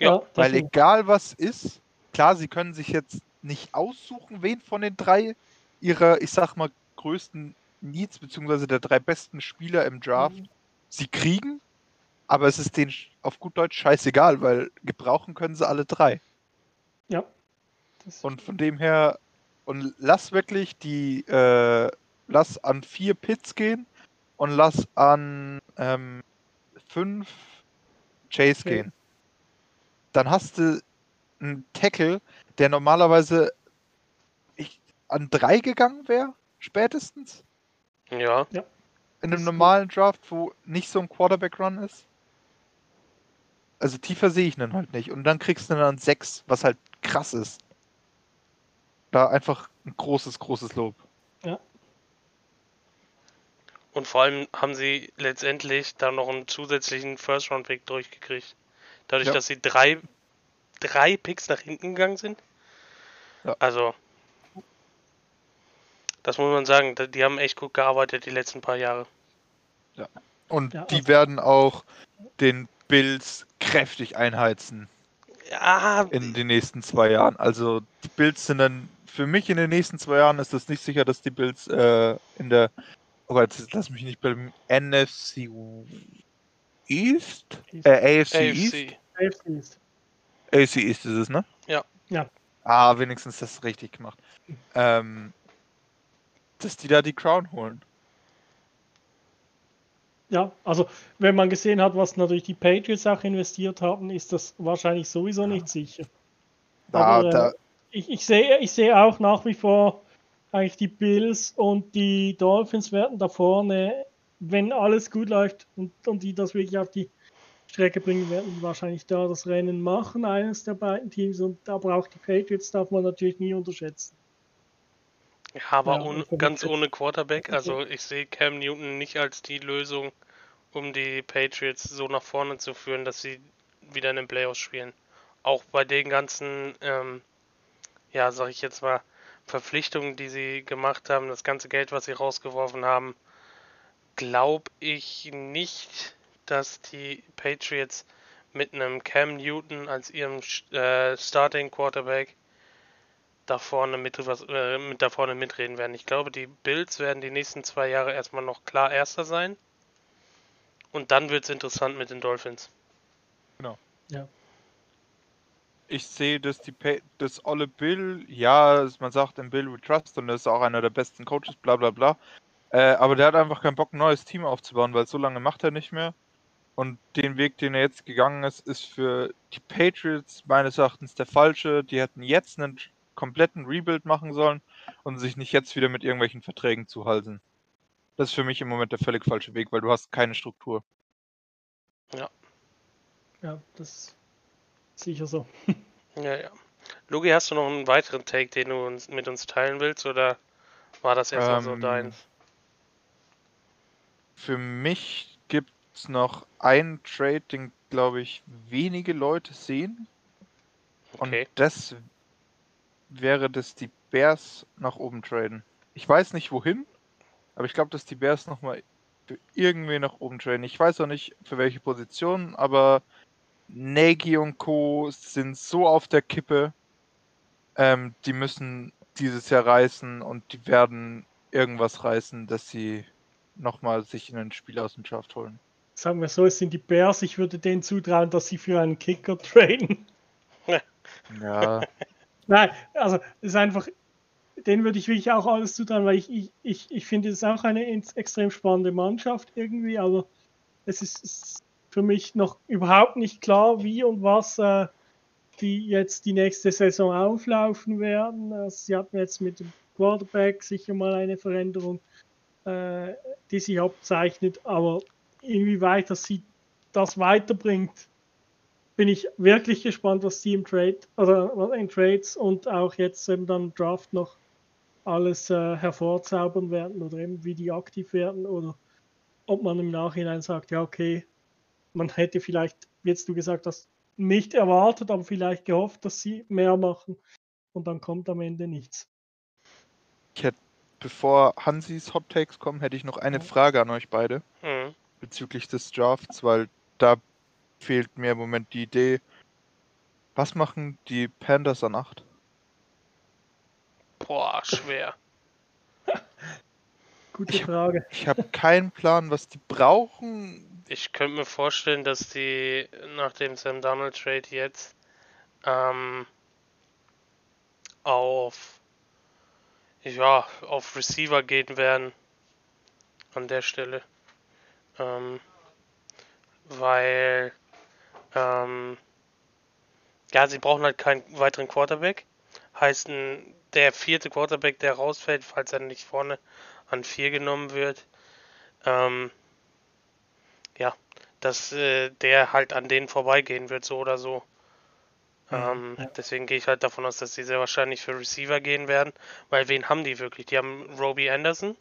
Ja, Weil egal was ist, klar, sie können sich jetzt nicht aussuchen, wen von den drei ihrer, ich sag mal, größten Needs, beziehungsweise der drei besten Spieler im Draft Mhm. sie kriegen, aber es ist denen auf gut Deutsch scheißegal, weil gebrauchen können sie alle drei. ja. Und von dem her, und lass wirklich die, äh, lass an vier Pits gehen und lass an ähm, fünf Chase Okay. gehen. Dann hast du einen Tackle, der normalerweise ich, an drei gegangen wäre, spätestens. Ja, In einem normalen Draft, wo nicht so ein Quarterback-Run ist. Also tiefer sehe ich ihn halt nicht. Und dann kriegst du dann sechs, was halt krass ist. Da einfach ein großes, großes Lob. Und vor allem haben sie letztendlich dann noch einen zusätzlichen First-Round-Pick durchgekriegt. Dadurch, Ja. dass sie drei, drei Picks nach hinten gegangen sind. Ja. Also, das muss man sagen, da- die haben echt gut gearbeitet die letzten paar Jahre. Und Ja, die also- werden auch den Bills kräftig einheizen Ja, in den nächsten zwei Jahren. Also die Bills sind dann, für mich in den nächsten zwei Jahren ist es nicht sicher, dass die Bills äh, in der, oh Gott, jetzt lass mich nicht beim NFC East? East. Äh, AFC, East? AFC. AFC ist. AC East ist es, ne? Ja. Ja. Ah, wenigstens das richtig gemacht. Ähm, dass die da die Crown holen. Ja, also wenn man gesehen hat, was natürlich die Patriots auch investiert haben, ist das wahrscheinlich sowieso nicht sicher. Da, Aber, äh, da, Ich, ich, sehe, ich sehe auch nach wie vor eigentlich die Bills und die Dolphins werden da vorne, wenn alles gut läuft und, und die das wirklich auf die Strecke bringen, werden die wahrscheinlich da das Rennen machen, eines der beiden Teams. Und aber auch die Patriots darf man natürlich nie unterschätzen. Ja, aber Ja, und ganz ohne Quarterback. Also ich sehe Cam Newton nicht als die Lösung, um die Patriots so nach vorne zu führen, dass sie wieder in den Playoffs spielen. Auch bei den ganzen, ähm, ja, sag ich jetzt mal, Verpflichtungen, die sie gemacht haben, das ganze Geld, was sie rausgeworfen haben, glaube ich nicht, dass die Patriots mit einem Cam Newton als ihrem äh, Starting Quarterback da vorne mit, was, äh, mit da vorne mitreden werden. Ich glaube, die Bills werden die nächsten zwei Jahre erstmal noch klar Erster sein. Und dann wird es interessant mit den Dolphins. Ich sehe, dass die Pa- dass Olle Bill, ja, man sagt in Bill we trust und er ist auch einer der besten Coaches, bla bla bla. Äh, aber der hat einfach keinen Bock, ein neues Team aufzubauen, weil so lange macht er nicht mehr. Und den Weg, den er jetzt gegangen ist, ist für die Patriots meines Erachtens der falsche. Die hätten jetzt einen kompletten Rebuild machen sollen und sich nicht jetzt wieder mit irgendwelchen Verträgen zuhalten. Das ist für mich im Moment der völlig falsche Weg, weil du hast keine Struktur. Ja. Ja, das sicher so. Ja, ja. Lugi, hast du noch einen weiteren Take, den du uns, mit uns teilen willst, oder war das erstmal so Ähm, deins? Für mich gibt es noch einen Trade, den, glaube ich, wenige Leute sehen. Okay. Und das wäre, dass die Bears nach oben traden. Ich weiß nicht wohin, aber ich glaube, dass die Bears nochmal für irgendwie nach oben traden. Ich weiß auch nicht für welche Position, aber Nagy und Co. sind so auf der Kippe. Ähm, die müssen dieses Jahr reißen und die werden irgendwas reißen, dass sie nochmal sich in ein Spiel aus dem Draft holen. Sagen wir so, es sind die Bears. Ich würde denen zutrauen, dass sie für einen Kicker traden. Ja, Nein, also es ist einfach, den würde ich wirklich auch alles zutrauen, weil ich, ich, ich, ich finde, es ist auch eine extrem spannende Mannschaft irgendwie, aber es ist, es ist für mich noch überhaupt nicht klar, wie und was äh, die jetzt die nächste Saison auflaufen werden. Also, sie hatten jetzt mit dem Quarterback sicher mal eine Veränderung, äh, die sich abzeichnet, aber inwieweit das sie das weiterbringt, bin ich wirklich gespannt, was die im Trade oder in Trades und auch jetzt eben dann im Draft noch alles äh, hervorzaubern werden oder eben wie die aktiv werden oder ob man im Nachhinein sagt, ja okay, man hätte vielleicht, wie jetzt du gesagt hast, nicht erwartet, aber vielleicht gehofft, dass sie mehr machen und dann kommt am Ende nichts. ich hätte, bevor Hansis Hot Takes kommen, hätte ich noch eine. Frage an euch beide. Mhm. bezüglich des Drafts, weil da fehlt mir im Moment die Idee. Was machen die Panthers an 8? Boah, schwer. Gute Frage. Ich habe keinen Plan, was die brauchen. Ich könnte mir vorstellen, dass die nach dem Sam Donald Trade jetzt ähm, auf ja auf Receiver gehen werden an der Stelle, ähm, weil ähm, ja sie brauchen halt keinen weiteren Quarterback. Heißt ein, der vierte Quarterback, der rausfällt, falls er nicht vorne an vier genommen wird. Ähm, ja, dass äh, der halt an denen vorbeigehen wird, so oder so. Ähm, ja. Deswegen gehe ich halt davon aus, dass die sehr wahrscheinlich für Receiver gehen werden, weil wen haben die wirklich? Die haben Roby Anderson,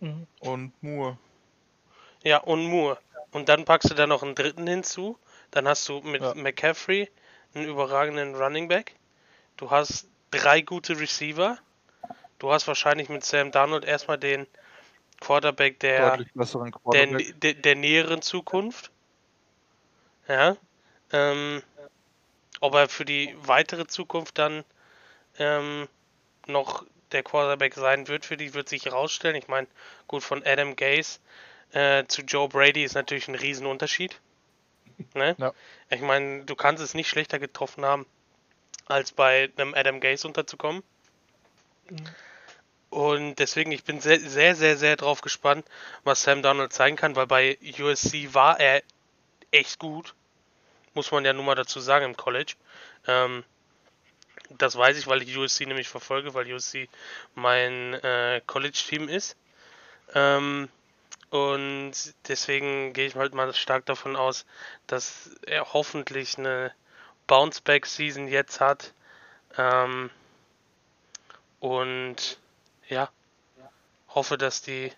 Mhm. Und Moore. ja, und Moore. Und dann packst du da noch einen dritten hinzu. Dann hast du mit Ja. McCaffrey einen überragenden Running Back. Du hast drei gute Receiver. Du hast wahrscheinlich mit Sam Darnold erstmal den Quarterback, der besseren der, Quarterback. der, der näheren Zukunft. Ja. Ähm, ob er für die weitere Zukunft dann ähm, noch der Quarterback sein wird, für die wird sich herausstellen. Ich meine, gut, von Adam Gase äh, zu Joe Brady ist natürlich ein Riesenunterschied. Ne? Ja. Ich meine, du kannst es nicht schlechter getroffen haben, als bei einem Adam Gase unterzukommen. Mhm. Und deswegen, ich bin sehr, sehr, sehr, sehr drauf gespannt, was Sam Donald zeigen kann, weil bei USC war er echt gut. Muss man ja nun mal dazu sagen im College. Ähm, das weiß ich, weil ich USC nämlich verfolge, weil USC mein äh, College-Team ist. Ähm, und deswegen gehe ich halt mal stark davon aus, dass er hoffentlich eine Bounce-Back-Season jetzt hat. Ähm, und ja, hoffe, dass die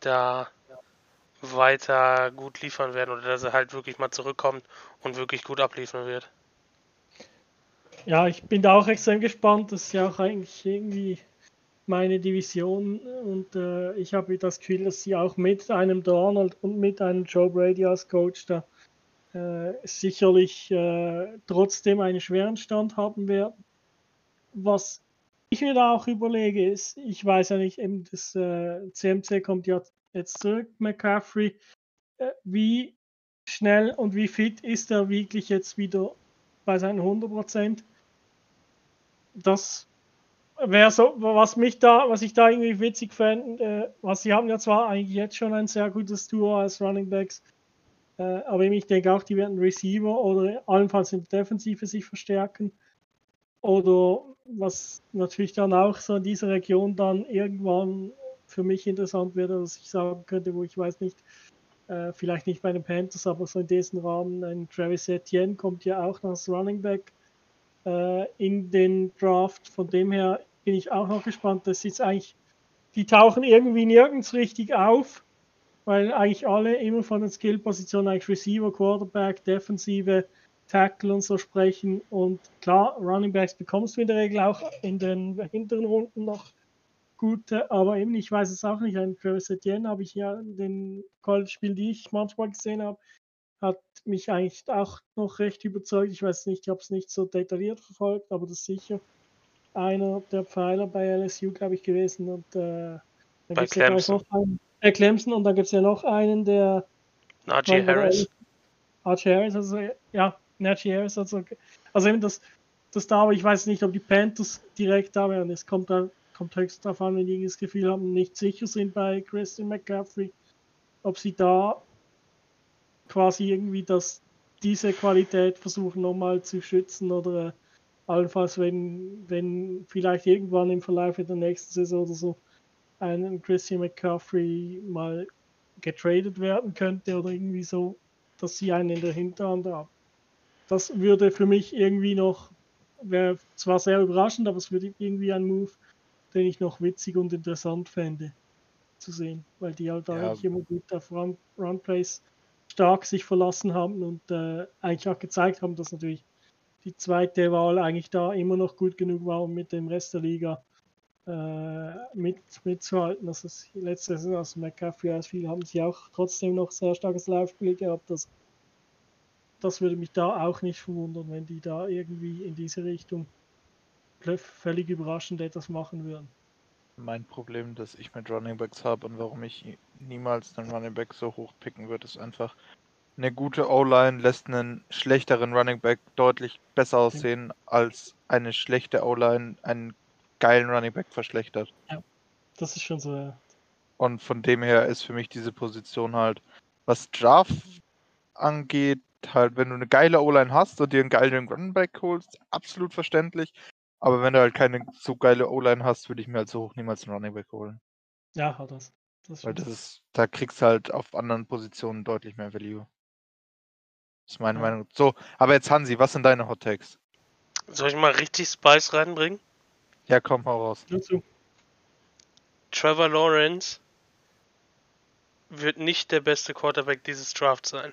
da weiter gut liefern werden oder dass er halt wirklich mal zurückkommt und wirklich gut abliefern wird. Ja, ich bin da auch extrem gespannt. Das ist ja auch eigentlich irgendwie meine Division und äh, ich habe das Gefühl, dass sie auch mit einem Donald und mit einem Joe Brady als Coach da äh, sicherlich äh, trotzdem einen schweren Stand haben werden. Was ich mir da auch überlege, ist, ich weiß ja nicht, eben das äh, CMC kommt ja jetzt zurück, McCaffrey, äh, wie schnell und wie fit ist er wirklich jetzt wieder bei seinen 100 Prozent? Das wer so, was mich da, was ich da irgendwie witzig fände, äh, was sie haben ja zwar eigentlich jetzt schon ein sehr gutes Duo als Running Backs, äh, aber ich denke auch, die werden Receiver oder allenfalls in der Defensive sich verstärken. Oder was natürlich dann auch so in dieser Region dann irgendwann für mich interessant wird, dass ich sagen könnte, wo ich weiß nicht, äh, vielleicht nicht bei den Panthers, aber so in diesem Rahmen, ein Travis Etienne kommt ja auch noch als Running Back äh, in den Draft. Von dem her bin ich auch noch gespannt. Das ist eigentlich, die tauchen irgendwie nirgends richtig auf, weil eigentlich alle immer von den Skill-Positionen eigentlich Receiver, Quarterback, Defensive, Tackle und so sprechen. Und klar, Running Backs bekommst du in der Regel auch in den hinteren Runden noch gute, aber eben, ich weiß es auch nicht. Ein Travis Etienne habe ich ja in den College-Spielen, die ich manchmal gesehen habe, hat mich eigentlich auch noch recht überzeugt. Ich weiß nicht, ich habe es nicht so detailliert verfolgt, aber das ist sicher einer der Pfeiler bei LSU, glaube ich, gewesen. Und äh, bei Clemson. Ja einen, äh, Clemson. Und dann gibt es ja noch einen, der. Najee Harris. Najee Harris, also ja, Najee Harris, also, also eben das, das da, aber ich weiß nicht, ob die Panthers direkt da wären. Es kommt, da, kommt höchst darauf an, wenn die das Gefühl haben, nicht sicher sind bei Christian McCaffrey, ob sie da quasi irgendwie das, diese Qualität versuchen nochmal zu schützen oder äh, allenfalls, wenn, wenn vielleicht irgendwann im Verlauf der nächsten Saison oder so ein Christian McCaffrey mal getradet werden könnte oder irgendwie so, dass sie einen in der Hinterhand haben. Das würde für mich irgendwie noch, wäre zwar sehr überraschend, aber es würde irgendwie ein Move, den ich noch witzig und interessant fände zu sehen, weil die halt ja. eigentlich immer gut auf Run, Run Plays stark sich verlassen haben und äh, eigentlich auch gezeigt haben, dass natürlich die zweite Wahl eigentlich da immer noch gut genug war, um mit dem Rest der Liga äh, mit, mitzuhalten. Das ist letzte Saison aus McCaffrey als viel haben sie auch trotzdem noch sehr starkes Laufspiel gehabt. Das, das würde mich da auch nicht verwundern, wenn die da irgendwie in diese Richtung völlig überraschend etwas machen würden. Mein Problem, das ich mit Running Backs habe und warum ich niemals den Running Back so hoch picken würde, ist einfach, eine gute O-Line lässt einen schlechteren Running Back deutlich besser aussehen, als eine schlechte O-Line einen geilen Running Back verschlechtert. Ja, das ist schon so, ja. Und von dem her ist für mich diese Position halt, was Draft angeht, halt, wenn du eine geile O-Line hast und dir einen geilen Running Back holst, absolut verständlich. Aber wenn du halt keine so geile O-Line hast, würde ich mir halt so hoch niemals einen Running Back holen. Ja, hat das. das Weil das ist, da kriegst du halt auf anderen Positionen deutlich mehr Value. Das ist meine ja. Meinung. So, aber jetzt Hansi, was sind deine Hot Takes? Soll ich mal richtig Spice reinbringen? Ja, komm, hau raus. Dazu. Trevor Lawrence wird nicht der beste Quarterback dieses Drafts sein.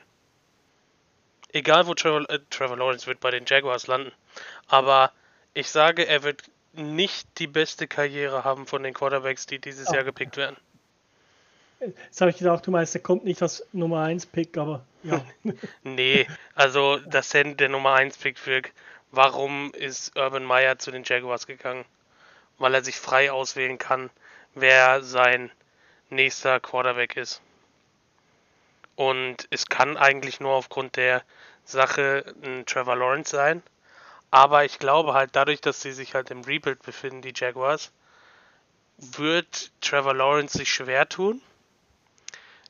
Egal wo Trevor, äh, Trevor Lawrence wird bei den Jaguars landen. Aber ich sage, er wird nicht die beste Karriere haben von den Quarterbacks, die dieses oh. Jahr gepickt werden. Jetzt habe ich gedacht, du meinst, er kommt nicht als Nummer 1 Pick, aber ja. nee, also das sind der Nummer 1 Pick für. Warum ist Urban Meyer zu den Jaguars gegangen? Weil er sich frei auswählen kann, wer sein nächster Quarterback ist. Und es kann eigentlich nur aufgrund der Sache ein Trevor Lawrence sein. Aber ich glaube halt, dadurch, dass sie sich halt im Rebuild befinden, die Jaguars, wird Trevor Lawrence sich schwer tun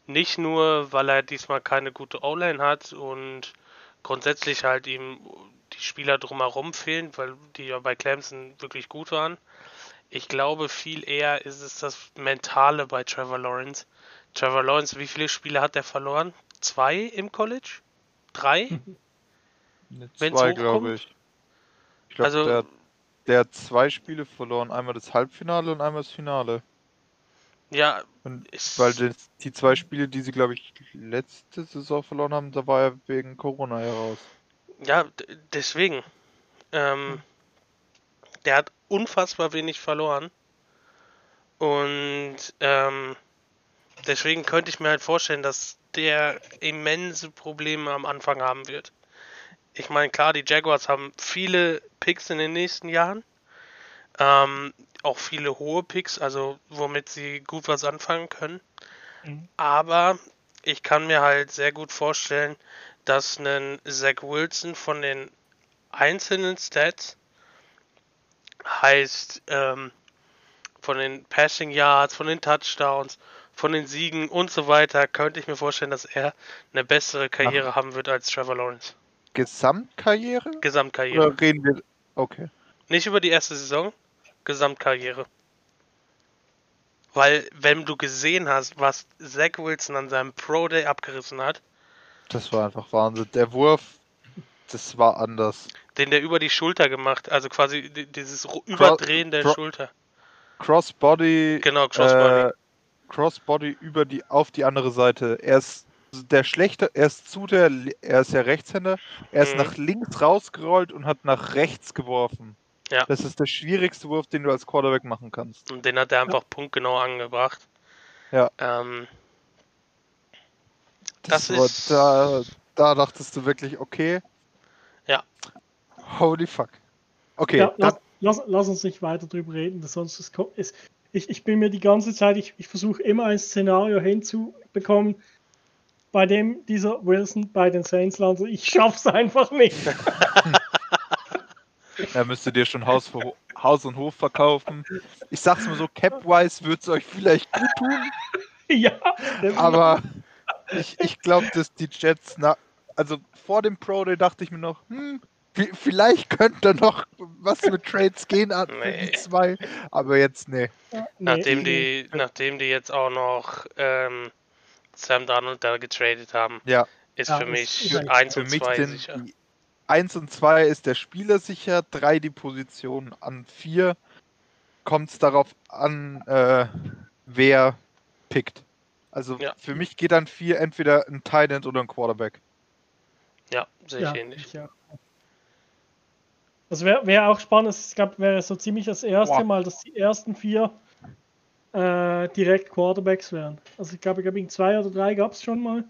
nicht nur, weil er diesmal keine gute O-Line hat und grundsätzlich halt ihm die Spieler drumherum fehlen, weil die ja bei Clemson wirklich gut waren. Ich glaube, viel eher ist es das Mentale bei Trevor Lawrence. Trevor Lawrence, wie viele Spiele hat er verloren? Zwei im College? Drei? Zwei, glaube ich. Ich glaube, also, der, der hat zwei Spiele verloren. Einmal das Halbfinale und einmal das Finale. Ja. Und weil das, die zwei Spiele, die sie, glaube ich, letzte Saison verloren haben, da war er wegen Corona heraus. Ja, deswegen. Ähm, der hat unfassbar wenig verloren. Und ähm, deswegen könnte ich mir halt vorstellen, dass der immense Probleme am Anfang haben wird. Ich meine, klar, die Jaguars haben viele Picks in den nächsten Jahren. Ähm, auch viele hohe Picks, also womit sie gut was anfangen können. Mhm. Aber ich kann mir halt sehr gut vorstellen, dass ein Zach Wilson von den einzelnen Stats Heißt, ähm, von den Passing Yards, von den Touchdowns, von den Siegen und so weiter, könnte ich mir vorstellen, dass er eine bessere Karriere Ach. haben wird als Trevor Lawrence. Gesamtkarriere? Gesamtkarriere. Oder reden wir. Okay. Nicht über die erste Saison, Gesamtkarriere. Weil, wenn du gesehen hast, was Zach Wilson an seinem Pro Day abgerissen hat. Das war einfach Wahnsinn. Der Wurf, das war anders. Den der über die Schulter gemacht, also quasi dieses Überdrehen der Cro Schulter. Crossbody. Genau, Crossbody. Äh, Crossbody über die, auf die andere Seite. Er ist der schlechte, er ist zu der, er ist ja Rechtshänder, er ist mhm. nach links rausgerollt und hat nach rechts geworfen. Ja. Das ist der schwierigste Wurf, den du als Quarterback machen kannst. Und den hat er einfach ja. punktgenau angebracht. Ja. Ähm, das, das ist. Da, da dachtest du wirklich, okay. Ja. Holy fuck. Okay. Ja, lass, lass, lass, uns nicht weiter drüber reden, sonst ist, ist ich, ich bin mir die ganze Zeit, ich, ich versuche immer ein Szenario hinzubekommen, bei dem dieser Wilson bei den Saints landet. Ich schaff's einfach nicht. Er müsste dir schon Haus, Haus und Hof verkaufen. Ich sag's mal so, Cap-wise wird's euch vielleicht gut tun. Ja. Aber ich, ich glaube, dass die Jets, na, also vor dem Pro Day dachte ich mir noch, hm, vielleicht könnte noch was mit Trades gehen an nee. die zwei, aber jetzt nee. Nachdem nee. die, nachdem die jetzt auch noch ähm, Sam Darnold da getradet haben, ja. ist ja, für mich 1 und 2 sicher. 1 und 2 ist der Spieler sicher, 3 die Position. An 4 kommt es darauf an, äh, wer pickt. Also ja. für mich geht dann 4 entweder ein Tight End oder ein Quarterback. Ja, sehe ich ja, ähnlich. Ja. Das wäre wär auch spannend. Es gab, wäre so ziemlich das erste Boah. Mal, dass die ersten vier äh, direkt Quarterbacks wären. Also ich glaube, ich glaube, zwei oder drei gab es schon mal.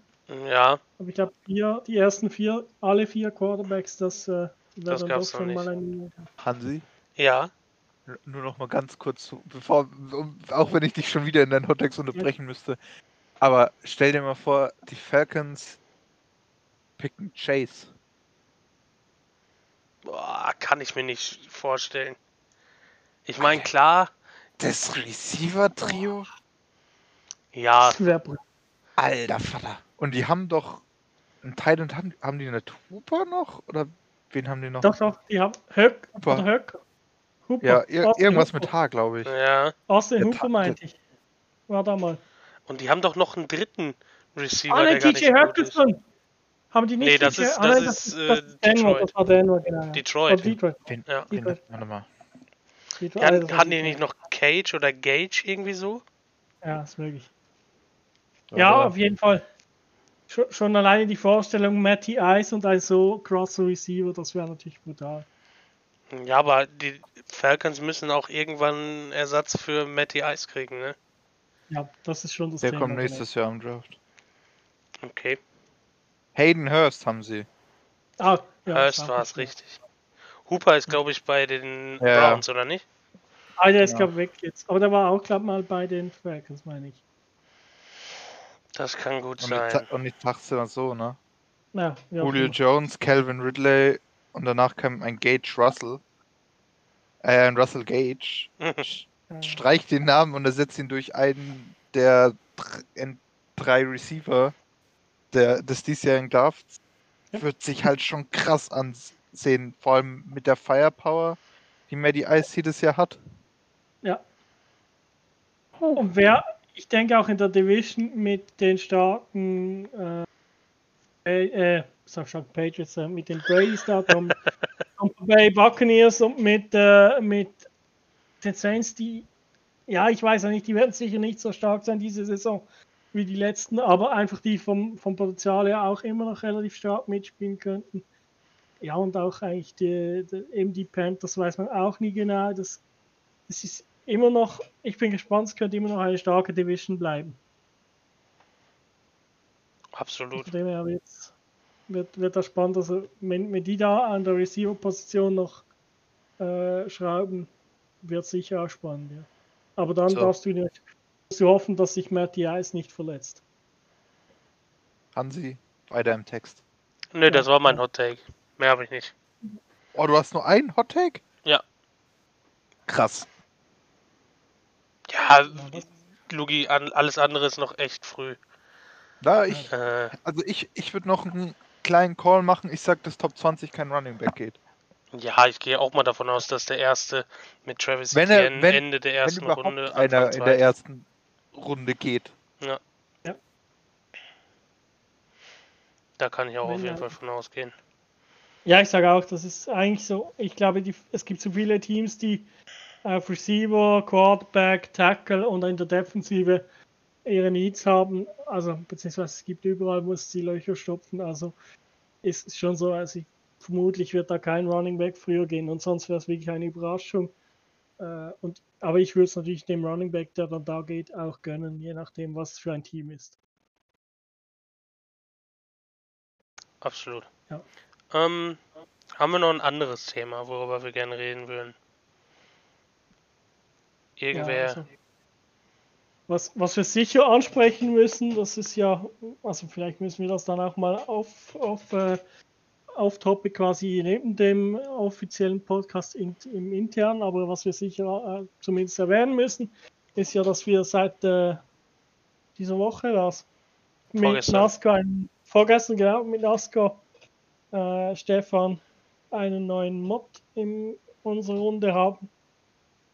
Ja. Aber ich glaube, die ersten vier, alle vier Quarterbacks, das äh, wäre dann doch schon mal ein. Hansi? Ja. Nur noch mal ganz kurz, bevor, auch wenn ich dich schon wieder in deinen Hottext unterbrechen ja. müsste. Aber stell dir mal vor, die Falcons picken Chase. Boah, kann ich mir nicht vorstellen. Ich meine, klar. Das Receiver-Trio? Ja. Alter Vater. Und die haben doch einen Teil und haben, haben die eine Trooper noch? Oder wen haben die noch? Doch, doch, die haben Höck Hooper. Höck. Hooper. Ja, ir Austin irgendwas Hooper. mit H, glaube ich. Ja. Austin Hooper meinte ich. War da mal. Und die haben doch noch einen dritten Receiver, ah, der TJ drin. Haben die nicht Nee, das ist, das, ah, das ist, äh, Denver, Das war Denver, genau. Detroit. Oh, Detroit. Wen, ja. Detroit. Warte mal. Detroit, ja, also, hatten die nicht noch Cage oder Gage irgendwie so? Ja, ist möglich. Ja, auf jeden Fall. Schon, schon alleine die Vorstellung, Matty Ice und ein so crosser Receiver, das wäre natürlich brutal. Ja, aber die Falcons müssen auch irgendwann Ersatz für Matty Ice kriegen, ne? Ja, das ist schon das Der Thema. Der kommt nächstes genau. Jahr im Draft. Okay. Hayden Hurst haben sie. Ah, ja, Hurst war es richtig. Hooper ist, glaube ich, bei den ja. Browns, oder nicht? Ah, der ist, ja. glaube ich, weg jetzt. Aber der war auch, glaube ich, mal bei den Falcons, meine ich. Das kann gut und sein. Ich, und ich dachte dann so, ne? Ja, ja, Julio Jones, Calvin Ridley und danach kam ein Gage Russell. Äh, ein Russell Gage. Streicht den Namen und ersetzt ihn durch einen der drei Receiver der, des diesjährigen Drafts. Wird sich halt schon krass ansehen, vor allem mit der Firepower, die Maddie Ice das Jahr hat. Ja. Und wer ich denke auch in der Division mit den starken äh, äh, sag schon Patriots, äh, mit den Braves da, Tom, Tom Bay Buccaneers und mit, äh, mit den Saints, die, ja, ich weiß ja nicht, die werden sicher nicht so stark sein diese Saison wie die letzten, aber einfach die vom, vom Potenzial her auch immer noch relativ stark mitspielen könnten. Ja, und auch eigentlich die, die, eben die Panthers weiß man auch nie genau. Das, das ist immer noch, ich bin gespannt, es könnte immer noch eine starke Division bleiben. Absolut. Von dem her wird, wird, wird das spannend. Also, wenn, wenn die da an der Receiver-Position noch äh, schrauben, wird sicher auch spannend. Ja. Aber dann so. darfst du nicht du hoffen, dass sich Matty Ice nicht verletzt. Hansi, weiter im Text. Nö, das war mein Hot Take. Mehr habe ich nicht. Oh, du hast nur einen Hot Take? Ja. krass. Ja, Lugi, alles andere ist noch echt früh. Da ich, Äh, also ich, ich würde noch einen kleinen Call machen. Ich sag, dass Top 20 kein Running Back geht. ja, ich gehe auch mal davon aus, dass der erste mit Travis Wenn er- wenn- Ende der Wenn ersten überhaupt Runde einer in der ersten Runde geht. Da kann ich auch Wenn auf jeden Fall von ausgehen. Ja, ich sage auch, das ist eigentlich so. Ich glaube, die, es gibt so viele Teams, die auf Receiver, Quarterback, Tackle und in der Defensive ihre Needs haben. Also, beziehungsweise es gibt überall, muss die Löcher stopfen. Also, ist es schon so, also ich, vermutlich wird da kein Running Back früher gehen und sonst wäre es wirklich eine Überraschung. Äh, und, aber ich würde es natürlich dem Running Back, der dann da geht, auch gönnen, je nachdem, was für ein Team ist. Absolut. Ja. Ähm, haben wir noch ein anderes Thema, worüber wir gerne reden würden? Ja, Irgendwer. also, was, was wir sicher ansprechen müssen, das ist ja, also vielleicht müssen wir das dann auch mal auf, auf, äh, auf Topic quasi neben dem offiziellen Podcast in, im internen, aber was wir sicher äh, zumindest erwähnen müssen, ist ja, dass wir seit äh, dieser Woche das mit Vorgestern. NASCAR, vorgestern genau, mit NASCAR äh, Stefan einen neuen Mod in unserer Runde haben.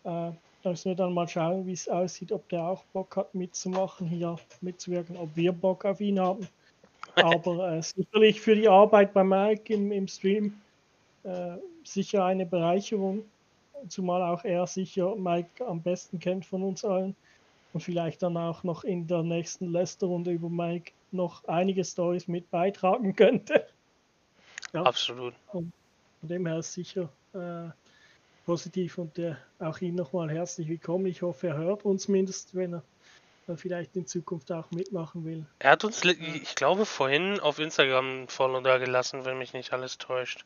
Äh, da müssen wir dann mal schauen, wie es aussieht, ob der auch Bock hat mitzumachen, hier mitzuwirken, ob wir Bock auf ihn haben. Aber äh, sicherlich für die Arbeit bei Mike im, im Stream äh, sicher eine Bereicherung, zumal auch er sicher Mike am besten kennt von uns allen und vielleicht dann auch noch in der nächsten Lester-Runde über Mike noch einige Stories mit beitragen könnte. Ja. Absolut. Von dem her ist sicher äh, positiv und äh, auch ihn nochmal herzlich willkommen. Ich hoffe, er hört uns mindestens, wenn er dann vielleicht in Zukunft auch mitmachen will. Er hat uns, ich glaube, vorhin auf Instagram ein Follow da gelassen, wenn mich nicht alles täuscht.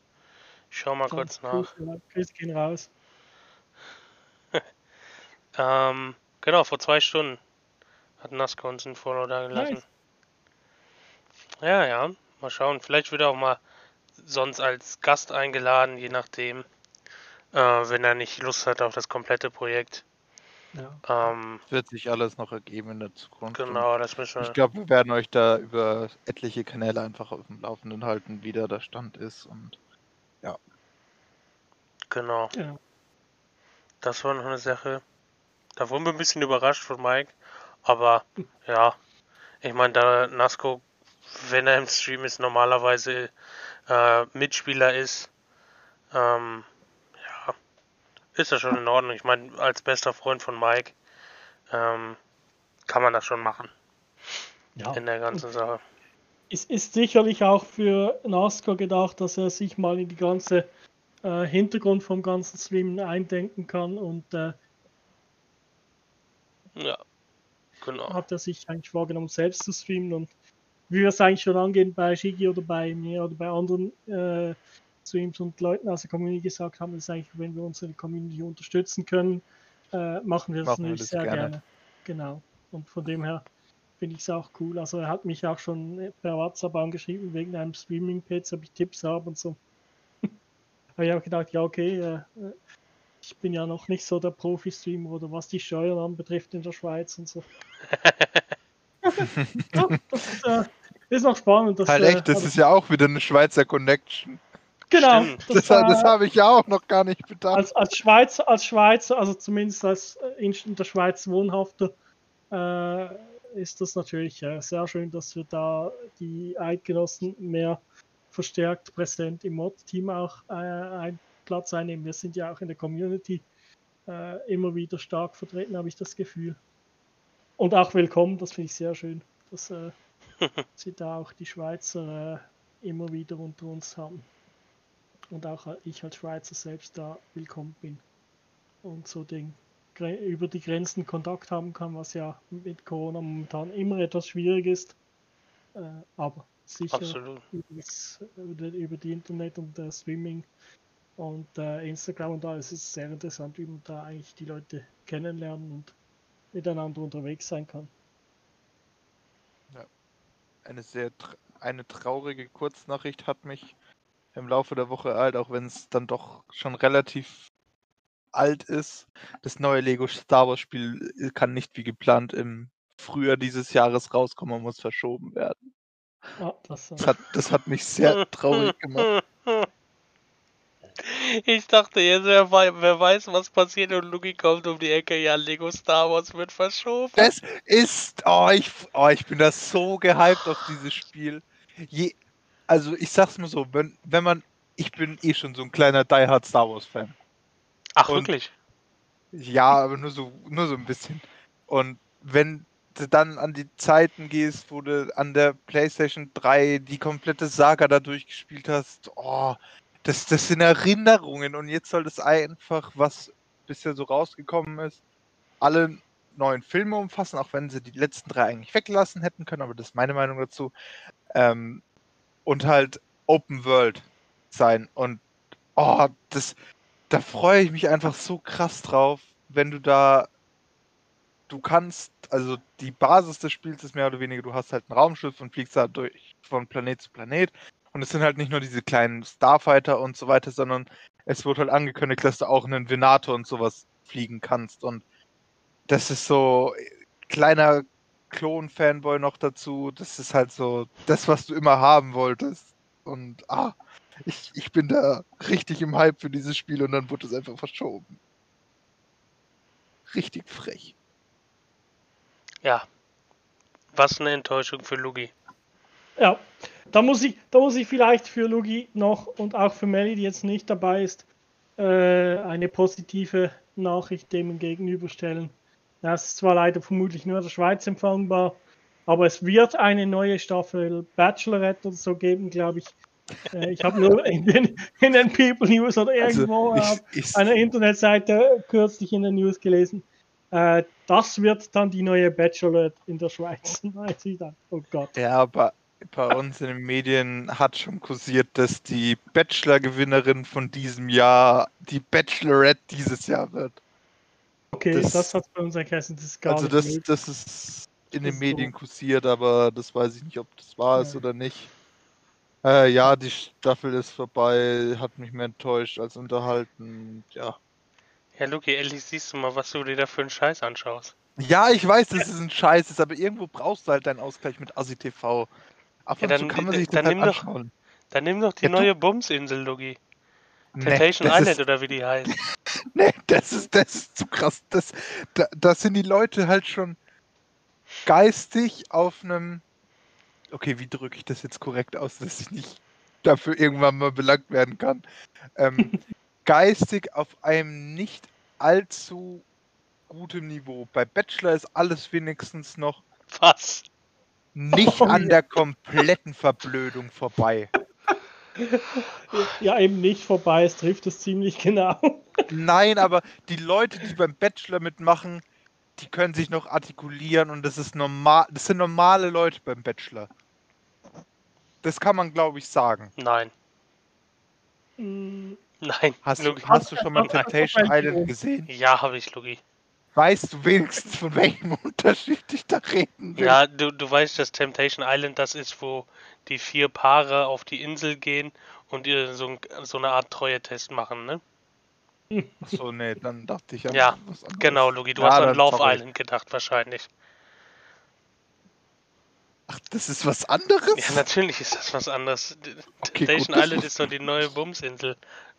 Ich schau mal kurz Dann nach. Grüße, Grüße gehen raus. Ähm, genau, vor zwei Stunden hat Nasko uns ein Follow da gelassen. Nice. Ja, ja, mal schauen. Vielleicht wird er auch mal sonst als Gast eingeladen, je nachdem, äh, wenn er nicht Lust hat auf das komplette Projekt. Ja. Ähm, Wird sich alles noch ergeben in der Zukunft. Genau, das müssen wir. Ich glaube, wir werden euch da über etliche Kanäle einfach auf dem Laufenden halten, wie da der Stand ist. Und Genau, Genau. das war noch eine Sache. Da wurden wir ein bisschen überrascht von Mike, aber ja, ich meine, da Nasco, wenn er im Stream ist, normalerweise äh, Mitspieler ist, ähm, ja, ist das schon in Ordnung. Ich meine, als bester Freund von Mike ähm, kann man das schon machen Ja. in der ganzen Sache. Es ist sicherlich auch für NASCAR gedacht, dass er sich mal in die ganze äh, Hintergrund vom ganzen Streamen eindenken kann und äh, Ja, genau. hat er sich eigentlich vorgenommen, selbst zu streamen und wie wir es eigentlich schon angehen bei Shigi oder bei mir oder bei anderen äh, Streams und Leuten aus der Community gesagt haben, ist eigentlich, wenn wir unsere Community unterstützen können, äh, machen wir das Machen wir natürlich das sehr gerne. gerne. Genau. Und von dem her finde ich es auch cool. Also er hat mich auch schon per WhatsApp angeschrieben wegen einem Streaming-Page, ob ich Tipps habe und so. Aber ich habe gedacht, ja okay, äh, äh, ich bin ja noch nicht so der Profi-Streamer oder was die Steuern anbetrifft in der Schweiz und so. ja, das ist, äh, ist noch spannend. Das, halt äh, echt, das aber- ist ja auch wieder eine Schweizer Connection. Genau. Stimmt. Das, war- das habe ich ja auch noch gar nicht bedacht. als, als Schweizer, als Schweizer, also zumindest als äh, in, in der Schweiz wohnhafter, äh, ist das natürlich äh, sehr schön, dass wir da die Eidgenossen mehr verstärkt präsent im Mod-Team auch äh, einen Platz einnehmen. Wir sind ja auch in der Community äh, immer wieder stark vertreten, habe ich das Gefühl. Und auch willkommen, das finde ich sehr schön, dass äh, sie da auch die Schweizer äh, immer wieder unter uns haben und auch ich als Schweizer selbst da willkommen bin und so den, über die Grenzen Kontakt haben kann, was ja mit Corona momentan immer etwas schwierig ist. Äh, aber sicher über, das, über, die- Internet und äh, Streaming und äh, Instagram und alles ist sehr interessant, wie man da eigentlich die Leute kennenlernen und miteinander unterwegs sein kann. Eine sehr tr eine traurige Kurznachricht hat mich im Laufe der Woche ereilt, auch wenn es dann doch schon relativ alt ist. Das neue Lego Star Wars Spiel äh, kann nicht wie geplant im Frühjahr dieses Jahres rauskommen und muss verschoben werden. Ja, das, Das hat, das hat mich sehr traurig gemacht. Ich dachte jetzt, wer, wer weiß, was passiert und Luki kommt um die Ecke. Ja, Lego Star Wars wird verschoben. Das ist, oh ich, oh, ich bin da so gehypt auf dieses Spiel. Je, also ich sag's mal so, wenn, wenn man, ich bin eh schon so ein kleiner Die Hard Star Wars Fan. Ach, Und- wirklich? Ja, aber nur so, nur so ein bisschen. Und wenn du dann an die Zeiten gehst, wo du an der PlayStation 3 die komplette Saga da durchgespielt hast, oh, das, das sind Erinnerungen und jetzt soll das einfach, was bisher so rausgekommen ist, alle neuen Filme umfassen, auch wenn sie die letzten drei eigentlich weglassen hätten können, aber das ist meine Meinung dazu. Ähm, und halt Open World sein. Und oh, das, da freue ich mich einfach so krass drauf, wenn du da, du kannst, also die Basis des Spiels ist mehr oder weniger, du hast halt ein Raumschiff und fliegst da durch von Planet zu Planet. Und es sind halt nicht nur diese kleinen Starfighter und so weiter, sondern es wird halt angekündigt, dass du auch einen Venator und sowas fliegen kannst. Und das ist so kleiner Klon-Fanboy noch dazu. Das ist halt so das, was du immer haben wolltest. Und ah, ich, ich bin da richtig im Hype für dieses Spiel und dann wurde es einfach verschoben. Richtig frech. Ja. Was eine Enttäuschung für Lugi. ja, da muss ich, da muss ich vielleicht für Lugi noch und auch für Melly, die jetzt nicht dabei ist, äh, eine positive Nachricht dem gegenüberstellen. Das ist zwar leider vermutlich nur in der Schweiz empfangbar, aber es wird eine neue Staffel Bachelorette oder so geben, glaube ich. Äh, ich habe nur in den, in den People News oder irgendwo Also, ich, ich, einer Internetseite kürzlich in den News gelesen. Äh, das wird dann die neue Bachelorette in der Schweiz. Weiß ich dann. Oh Gott. ja, aber bei uns in den Medien hat schon kursiert, dass die Bachelor-Gewinnerin von diesem Jahr die Bachelorette dieses Jahr wird. Okay, Das- das, hat bei uns erkennen. Das ist gar Also das, möglich. das ist in Das den ist Medien so. kursiert, aber das weiß ich nicht, ob das wahr ist Ja. oder nicht. Äh, ja, die Staffel ist vorbei, hat mich mehr enttäuscht als unterhalten. Ja. Ja, Luki, endlich siehst du mal, was du dir da für einen Scheiß anschaust. Ja, ich weiß, dass es ein Scheiß ist, aber irgendwo brauchst du halt deinen Ausgleich mit Asi TV. Ab Ja, und zu dann- kann man sich dann das halt nimm doch- anschauen. Dann nimm doch die Ja, neue Bumsinsel, Lugi. Nee, Temptation das Island ist, oder wie die heißt. nee, das ist, das ist zu krass. Das, da, da sind die Leute halt schon geistig auf einem. Okay, wie drücke ich das jetzt korrekt aus, dass ich nicht dafür irgendwann mal belangt werden kann? Ähm, geistig auf einem nicht allzu gutem Niveau. Bei Bachelor ist alles wenigstens noch Was? nicht Oh, an der kompletten Verblödung vorbei. Ja, eben nicht vorbei. Es trifft es ziemlich genau. Nein, aber die Leute, die beim Bachelor mitmachen, die können sich noch artikulieren und das ist normal. Das sind normale Leute beim Bachelor. Das kann man, glaube ich, sagen. Nein. Mm, Nein. Hast, du- hast du schon mal. Temptation Island gesehen? Ja, habe ich, Lugi. Weißt du wenigstens, von welchem Unterschied ich da reden will? Ja, du, du weißt, dass Temptation Island das ist, wo die vier Paare auf die Insel gehen und ihr so, ein, so eine Art Treue-Test machen, ne? Achso, nee, dann dachte ich an Ja, was anderes. Genau, Lugi, du Ja, hast an Love sorry. Island gedacht, wahrscheinlich. Ach, das ist was anderes? Ja, natürlich ist das was anderes. Okay, Temptation gut. Island ist doch die neue Bumsinsel,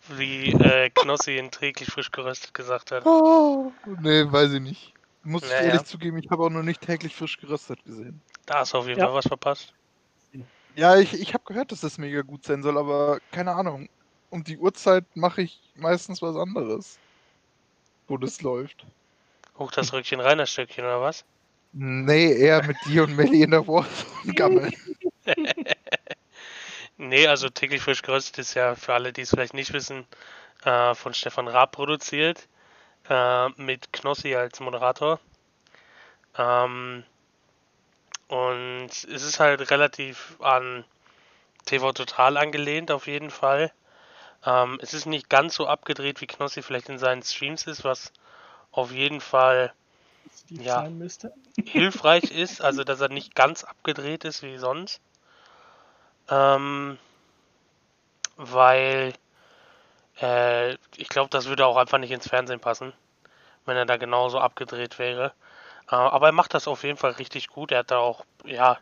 wie äh, Knossi in Träglich frisch geröstet gesagt hat. Oh, nee, weiß ich nicht. Muss ich Ja, ehrlich zugeben, ich habe auch noch nicht täglich frisch geröstet gesehen. Da hast du auf jeden Ja. Fall was verpasst. Ja, ich, ich habe gehört, dass das mega gut sein soll, aber keine Ahnung. Um die Uhrzeit mache ich meistens was anderes. Wo das läuft. Hoch das Röckchen rein, das Stückchen, oder was? Nee, eher mit dir und Melly in der Warzone gammeln. Nee, also täglich frisch geröstet ist ja für alle, die es vielleicht nicht wissen, äh, von Stefan Raab produziert, äh, mit Knossi als Moderator. Ähm, und es ist halt relativ an TV Total angelehnt, auf jeden Fall. Ähm, es ist nicht ganz so abgedreht, wie Knossi vielleicht in seinen Streams ist, was auf jeden Fall Ja. hilfreich ist, also dass er nicht ganz abgedreht ist wie sonst. Ähm, weil Äh, ich glaube, das würde auch einfach nicht ins Fernsehen passen, wenn er da genauso abgedreht wäre. Äh, aber er macht das auf jeden Fall richtig gut. Er hat da auch, ja,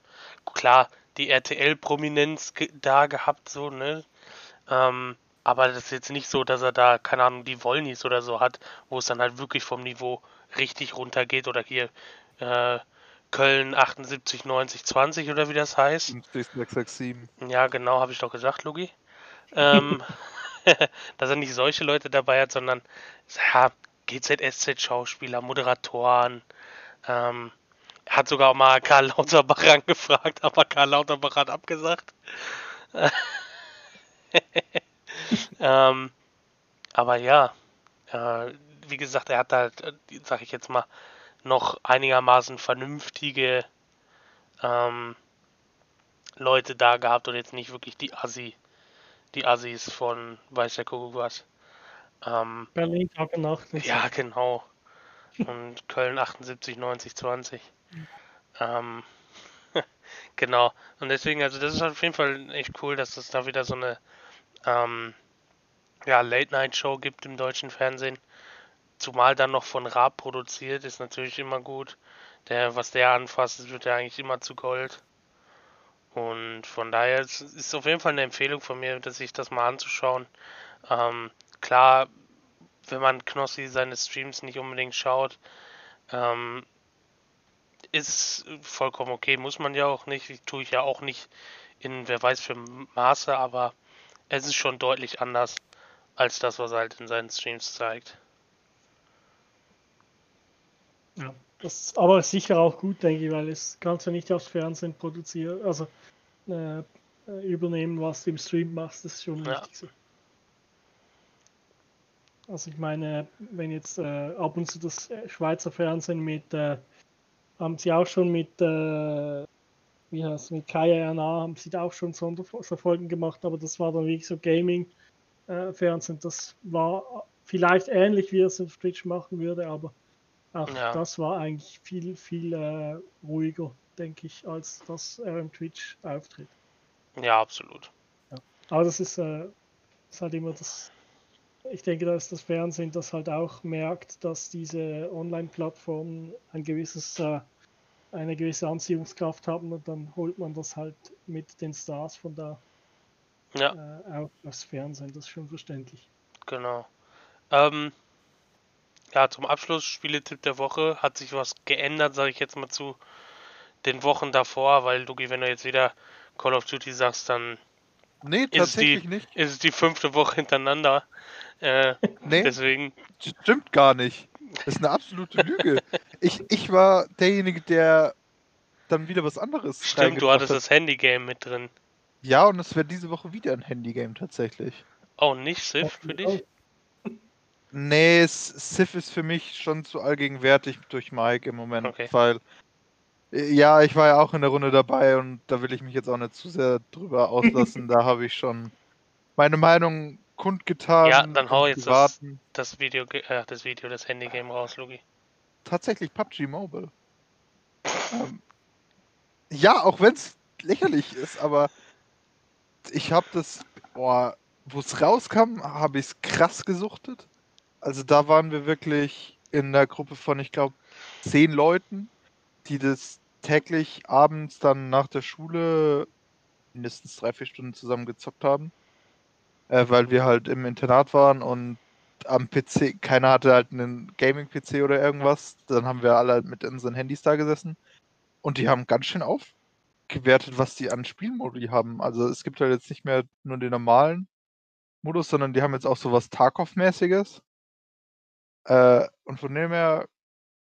klar, die RTL-Prominenz da gehabt, so, ne? Ähm, aber das ist jetzt nicht so, dass er da, keine Ahnung, die Wollnis oder so hat, wo es dann halt wirklich vom Niveau richtig runtergeht. Oder hier äh, Köln 78, 90, 20 oder wie das heißt. 50, 667. Ja, genau, habe ich doch gesagt, Lugi. Ähm, dass er nicht solche Leute dabei hat, sondern ja, GZSZ-Schauspieler, Moderatoren. Ähm, er hat sogar auch mal Karl Lauterbach angefragt, aber Karl Lauterbach hat abgesagt. ähm, aber ja, äh, wie gesagt, er hat halt, sag ich jetzt mal, noch einigermaßen vernünftige ähm, Leute da gehabt und jetzt nicht wirklich die Assi, die Assis von weiß der Kuckuck was. Ähm, Berlin Tag und Nacht. ja, genau. Und Köln 78, 90, 20. Ähm, genau. Und deswegen, also das ist auf jeden Fall echt cool, dass es da wieder so eine ähm, ja, Late-Night-Show gibt im deutschen Fernsehen. Zumal dann noch von Raab produziert, ist natürlich immer gut. Der, was der anfasst, wird ja eigentlich immer zu Gold. Und von daher ist es auf jeden Fall eine Empfehlung von mir, sich das mal anzuschauen. Ähm, klar, wenn man Knossi seine Streams nicht unbedingt schaut, ähm, ist vollkommen okay, muss man ja auch nicht, tue ich ja auch nicht in wer weiß für Maße, aber es ist schon deutlich anders als das, was er halt in seinen Streams zeigt. Ja, das ist aber sicher auch gut, denke ich, weil es kannst du nicht aufs Fernsehen produzieren, also äh, übernehmen, was du im Stream machst, das ist schon Ja. wichtig so. Also ich meine, wenn jetzt äh, ab und zu das äh, Schweizer Fernsehen mit, äh, haben sie auch schon mit, äh, wie heißt mit KRNA, haben sie da auch schon Sonder so Folgen gemacht, aber das war dann wirklich so Gaming-Fernsehen. das war vielleicht ähnlich, wie er es auf Twitch machen würde, aber auch Ja. das war eigentlich viel, viel äh, ruhiger, denke ich, als dass er im Twitch auftritt. Ja, absolut. Aber das ist, äh, ist halt immer das. Ich denke, dass das Fernsehen das halt auch merkt, dass diese Online-Plattformen ein gewisses, äh, eine gewisse Anziehungskraft haben und dann holt man das halt mit den Stars von da Ja, äh, auch aufs Fernsehen. Das ist schon verständlich. genau. Ähm, ja, zum Abschluss, Spieletipp der Woche, hat sich was geändert, sage ich jetzt mal zu den Wochen davor, weil Lugi, wenn du jetzt wieder Call of Duty sagst, dann Nee, Ist die- tatsächlich nicht. ist es die fünfte Woche hintereinander. Äh, Nee, deswegen, stimmt gar nicht. Das ist eine absolute Lüge. ich, ich war derjenige, der dann wieder was anderes stimmt, du hattest hat. das Handygame mit drin. Ja, und es wäre diese Woche wieder ein Handygame tatsächlich. Oh, nicht Sif für dich? Nee, Sif ist für mich schon zu allgegenwärtig durch Mike im Moment, Okay. weil äh, ja, ich war ja auch in der Runde dabei und da will ich mich jetzt auch nicht zu sehr drüber auslassen. da habe ich schon meine Meinung kundgetan. Ja, dann hau jetzt das-. Das Video, äh, das Video, das Handygame raus, Lugi. Tatsächlich PUBG Mobile. ähm, ja, auch wenn es lächerlich ist, aber ich habe das, boah, wo es rauskam, habe ich es krass gesuchtet. Also da waren wir wirklich in der Gruppe von, ich glaube, zehn Leuten, die das täglich abends dann nach der Schule mindestens drei, vier Stunden zusammen gezockt haben. Äh, weil wir halt im Internat waren und am PC, keiner hatte halt einen Gaming-PC oder irgendwas. Dann haben wir alle mit unseren Handys da gesessen. Und die haben ganz schön aufgewertet, was die an Spielmodi haben. Also es gibt halt jetzt nicht mehr nur den normalen Modus, sondern die haben jetzt auch sowas Tarkov-mäßiges. Äh, und von dem her,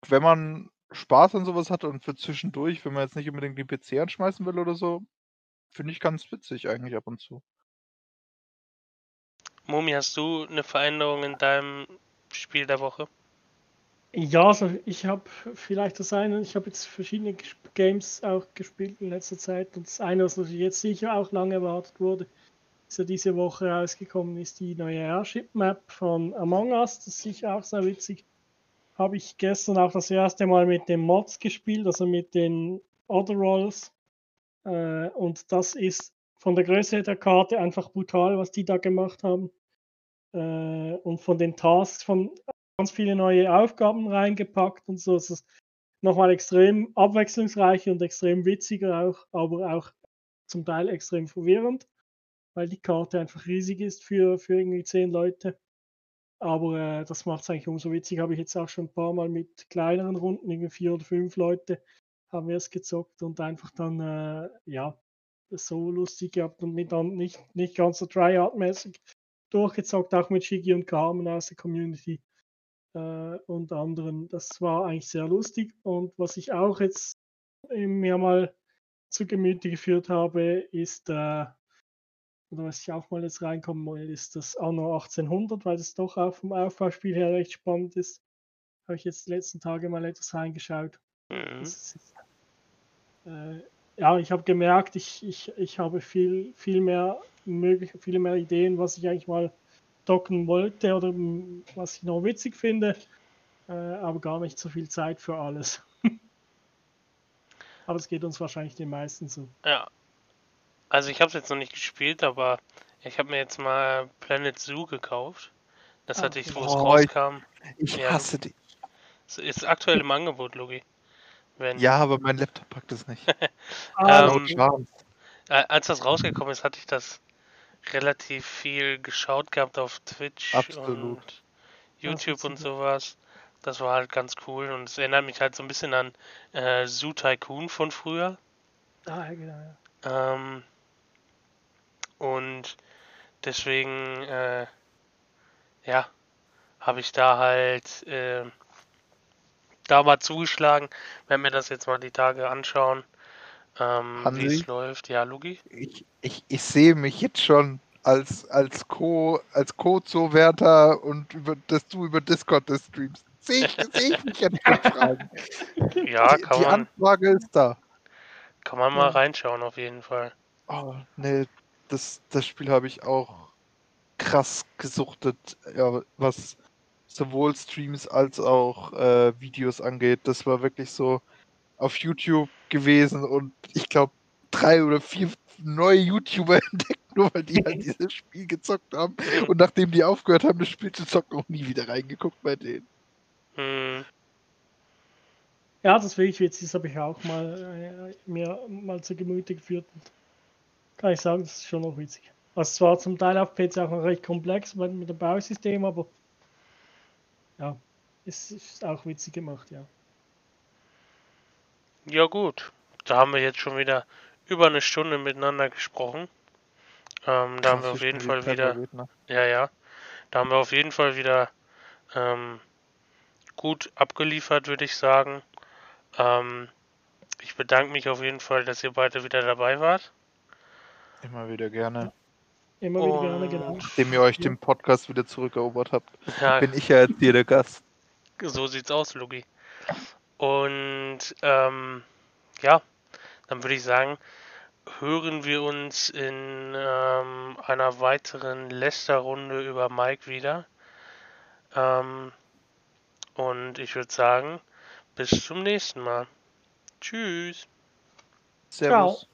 wenn man Spaß an sowas hat und für zwischendurch, wenn man jetzt nicht unbedingt den PC anschmeißen will oder so, finde ich ganz witzig eigentlich ab und zu. Momi, hast du eine Veränderung in deinem Spiel der Woche? Ja, also ich habe vielleicht das eine, ich habe jetzt verschiedene Games auch gespielt in letzter Zeit und das eine, was natürlich jetzt sicher auch lange erwartet wurde, ist ja diese Woche rausgekommen, ist die neue Airship Map von Among Us, das ist sicher auch sehr witzig. Habe ich gestern auch das erste Mal mit den Mods gespielt, also mit den Other Rolls äh, und das ist von der Größe der Karte einfach brutal, was die da gemacht haben. äh, und von den Tasks von ganz viele neue Aufgaben reingepackt und so. Es ist nochmal extrem abwechslungsreich und extrem witziger auch, aber auch zum Teil extrem verwirrend, weil die Karte einfach riesig ist für, für irgendwie zehn Leute. Aber äh, das macht es eigentlich umso witziger. Habe ich jetzt auch schon ein paar Mal mit kleineren Runden, irgendwie vier oder fünf Leute, haben wir es gezockt und einfach dann, äh, ja, so lustig gehabt und mit dann nicht, nicht ganz so tryhard-mäßig durchgezockt, auch mit Shigi und Carmen aus der Community äh, und anderen. Das war eigentlich sehr lustig. Und was ich auch jetzt mir mal zu Gemüte geführt habe, ist, äh, oder was ich auch mal jetzt reinkommen will, ist das Anno 1800, weil das doch auch vom Aufbauspiel her recht spannend ist. Habe ich jetzt die letzten Tage mal etwas reingeschaut. Mhm. Ist, äh, ja, ich habe gemerkt, ich, ich, ich habe viel, viel mehr möglich, viele mehr Ideen, was ich eigentlich mal docken wollte oder was ich noch witzig finde, äh, aber gar nicht so viel Zeit für alles. aber es geht uns wahrscheinlich den meisten so. Ja. Also ich habe es jetzt noch nicht gespielt, aber ich habe mir jetzt mal Planet Zoo gekauft. Das ah, hatte ich, wo es rauskam. Ich, ich hasse ja. die. Ist aktuell im Angebot, Logi. Wenn... Ja, aber mein Laptop packt es nicht. ähm, als das rausgekommen ist, hatte ich das relativ viel geschaut gehabt auf Twitch Absolut. und YouTube und sowas. Das war halt ganz cool und es erinnert mich halt so ein bisschen an äh, Zoo Tycoon von früher. Ah, ja, genau, ja. Ähm, und deswegen, äh, ja, habe ich da halt äh, da mal zugeschlagen. Werden mir das jetzt mal die Tage anschauen ähm, wie es läuft. Ja, Lugi? Ich, ich, ich sehe mich jetzt schon als, als Co, als Co-Zo-Wärter und über, dass du über Discord das streamst. Sehe ich, seh ich mich jetzt schon fragen. Ja, die, kann die man. Anfrage ist da. Kann man mal reinschauen, auf jeden Fall. Oh, nee, das, das Spiel habe ich auch krass gesuchtet, ja, was sowohl Streams als auch äh, Videos angeht. Das war wirklich so, auf YouTube gewesen und ich glaube drei oder vier neue YouTuber entdeckt, nur weil die halt dieses Spiel gezockt haben. Und nachdem die aufgehört haben, das Spiel zu zocken, auch nie wieder reingeguckt bei denen. Hm. Ja, das will ich jetzt, das habe ich auch mal äh, mir mal zu Gemüte geführt. Und kann ich sagen, das ist schon noch witzig. Also zwar zum Teil auf PC auch noch recht komplex mit, mit dem Bausystem, aber ja, es ist auch witzig gemacht, ja. Ja gut, da haben wir jetzt schon wieder über eine Stunde miteinander gesprochen. Ähm, da haben wir auf jeden Fall wieder. Ne? Ja, ja. Da haben wir auf jeden Fall wieder ähm, gut abgeliefert, würde ich sagen. Ähm, ich bedanke mich auf jeden Fall, dass ihr beide wieder dabei wart. Immer wieder gerne. Immer wieder gerne, genau. Nachdem ihr euch den Podcast wieder zurückerobert habt, ja, bin ich ja jetzt hier der Gast. So sieht's aus, Lugi. Und ähm, ja, dann würde ich sagen, hören wir uns in ähm, einer weiteren Lester-Runde über Mike wieder. Ähm, und ich würde sagen, bis zum nächsten Mal. Tschüss. Servus. Ciao.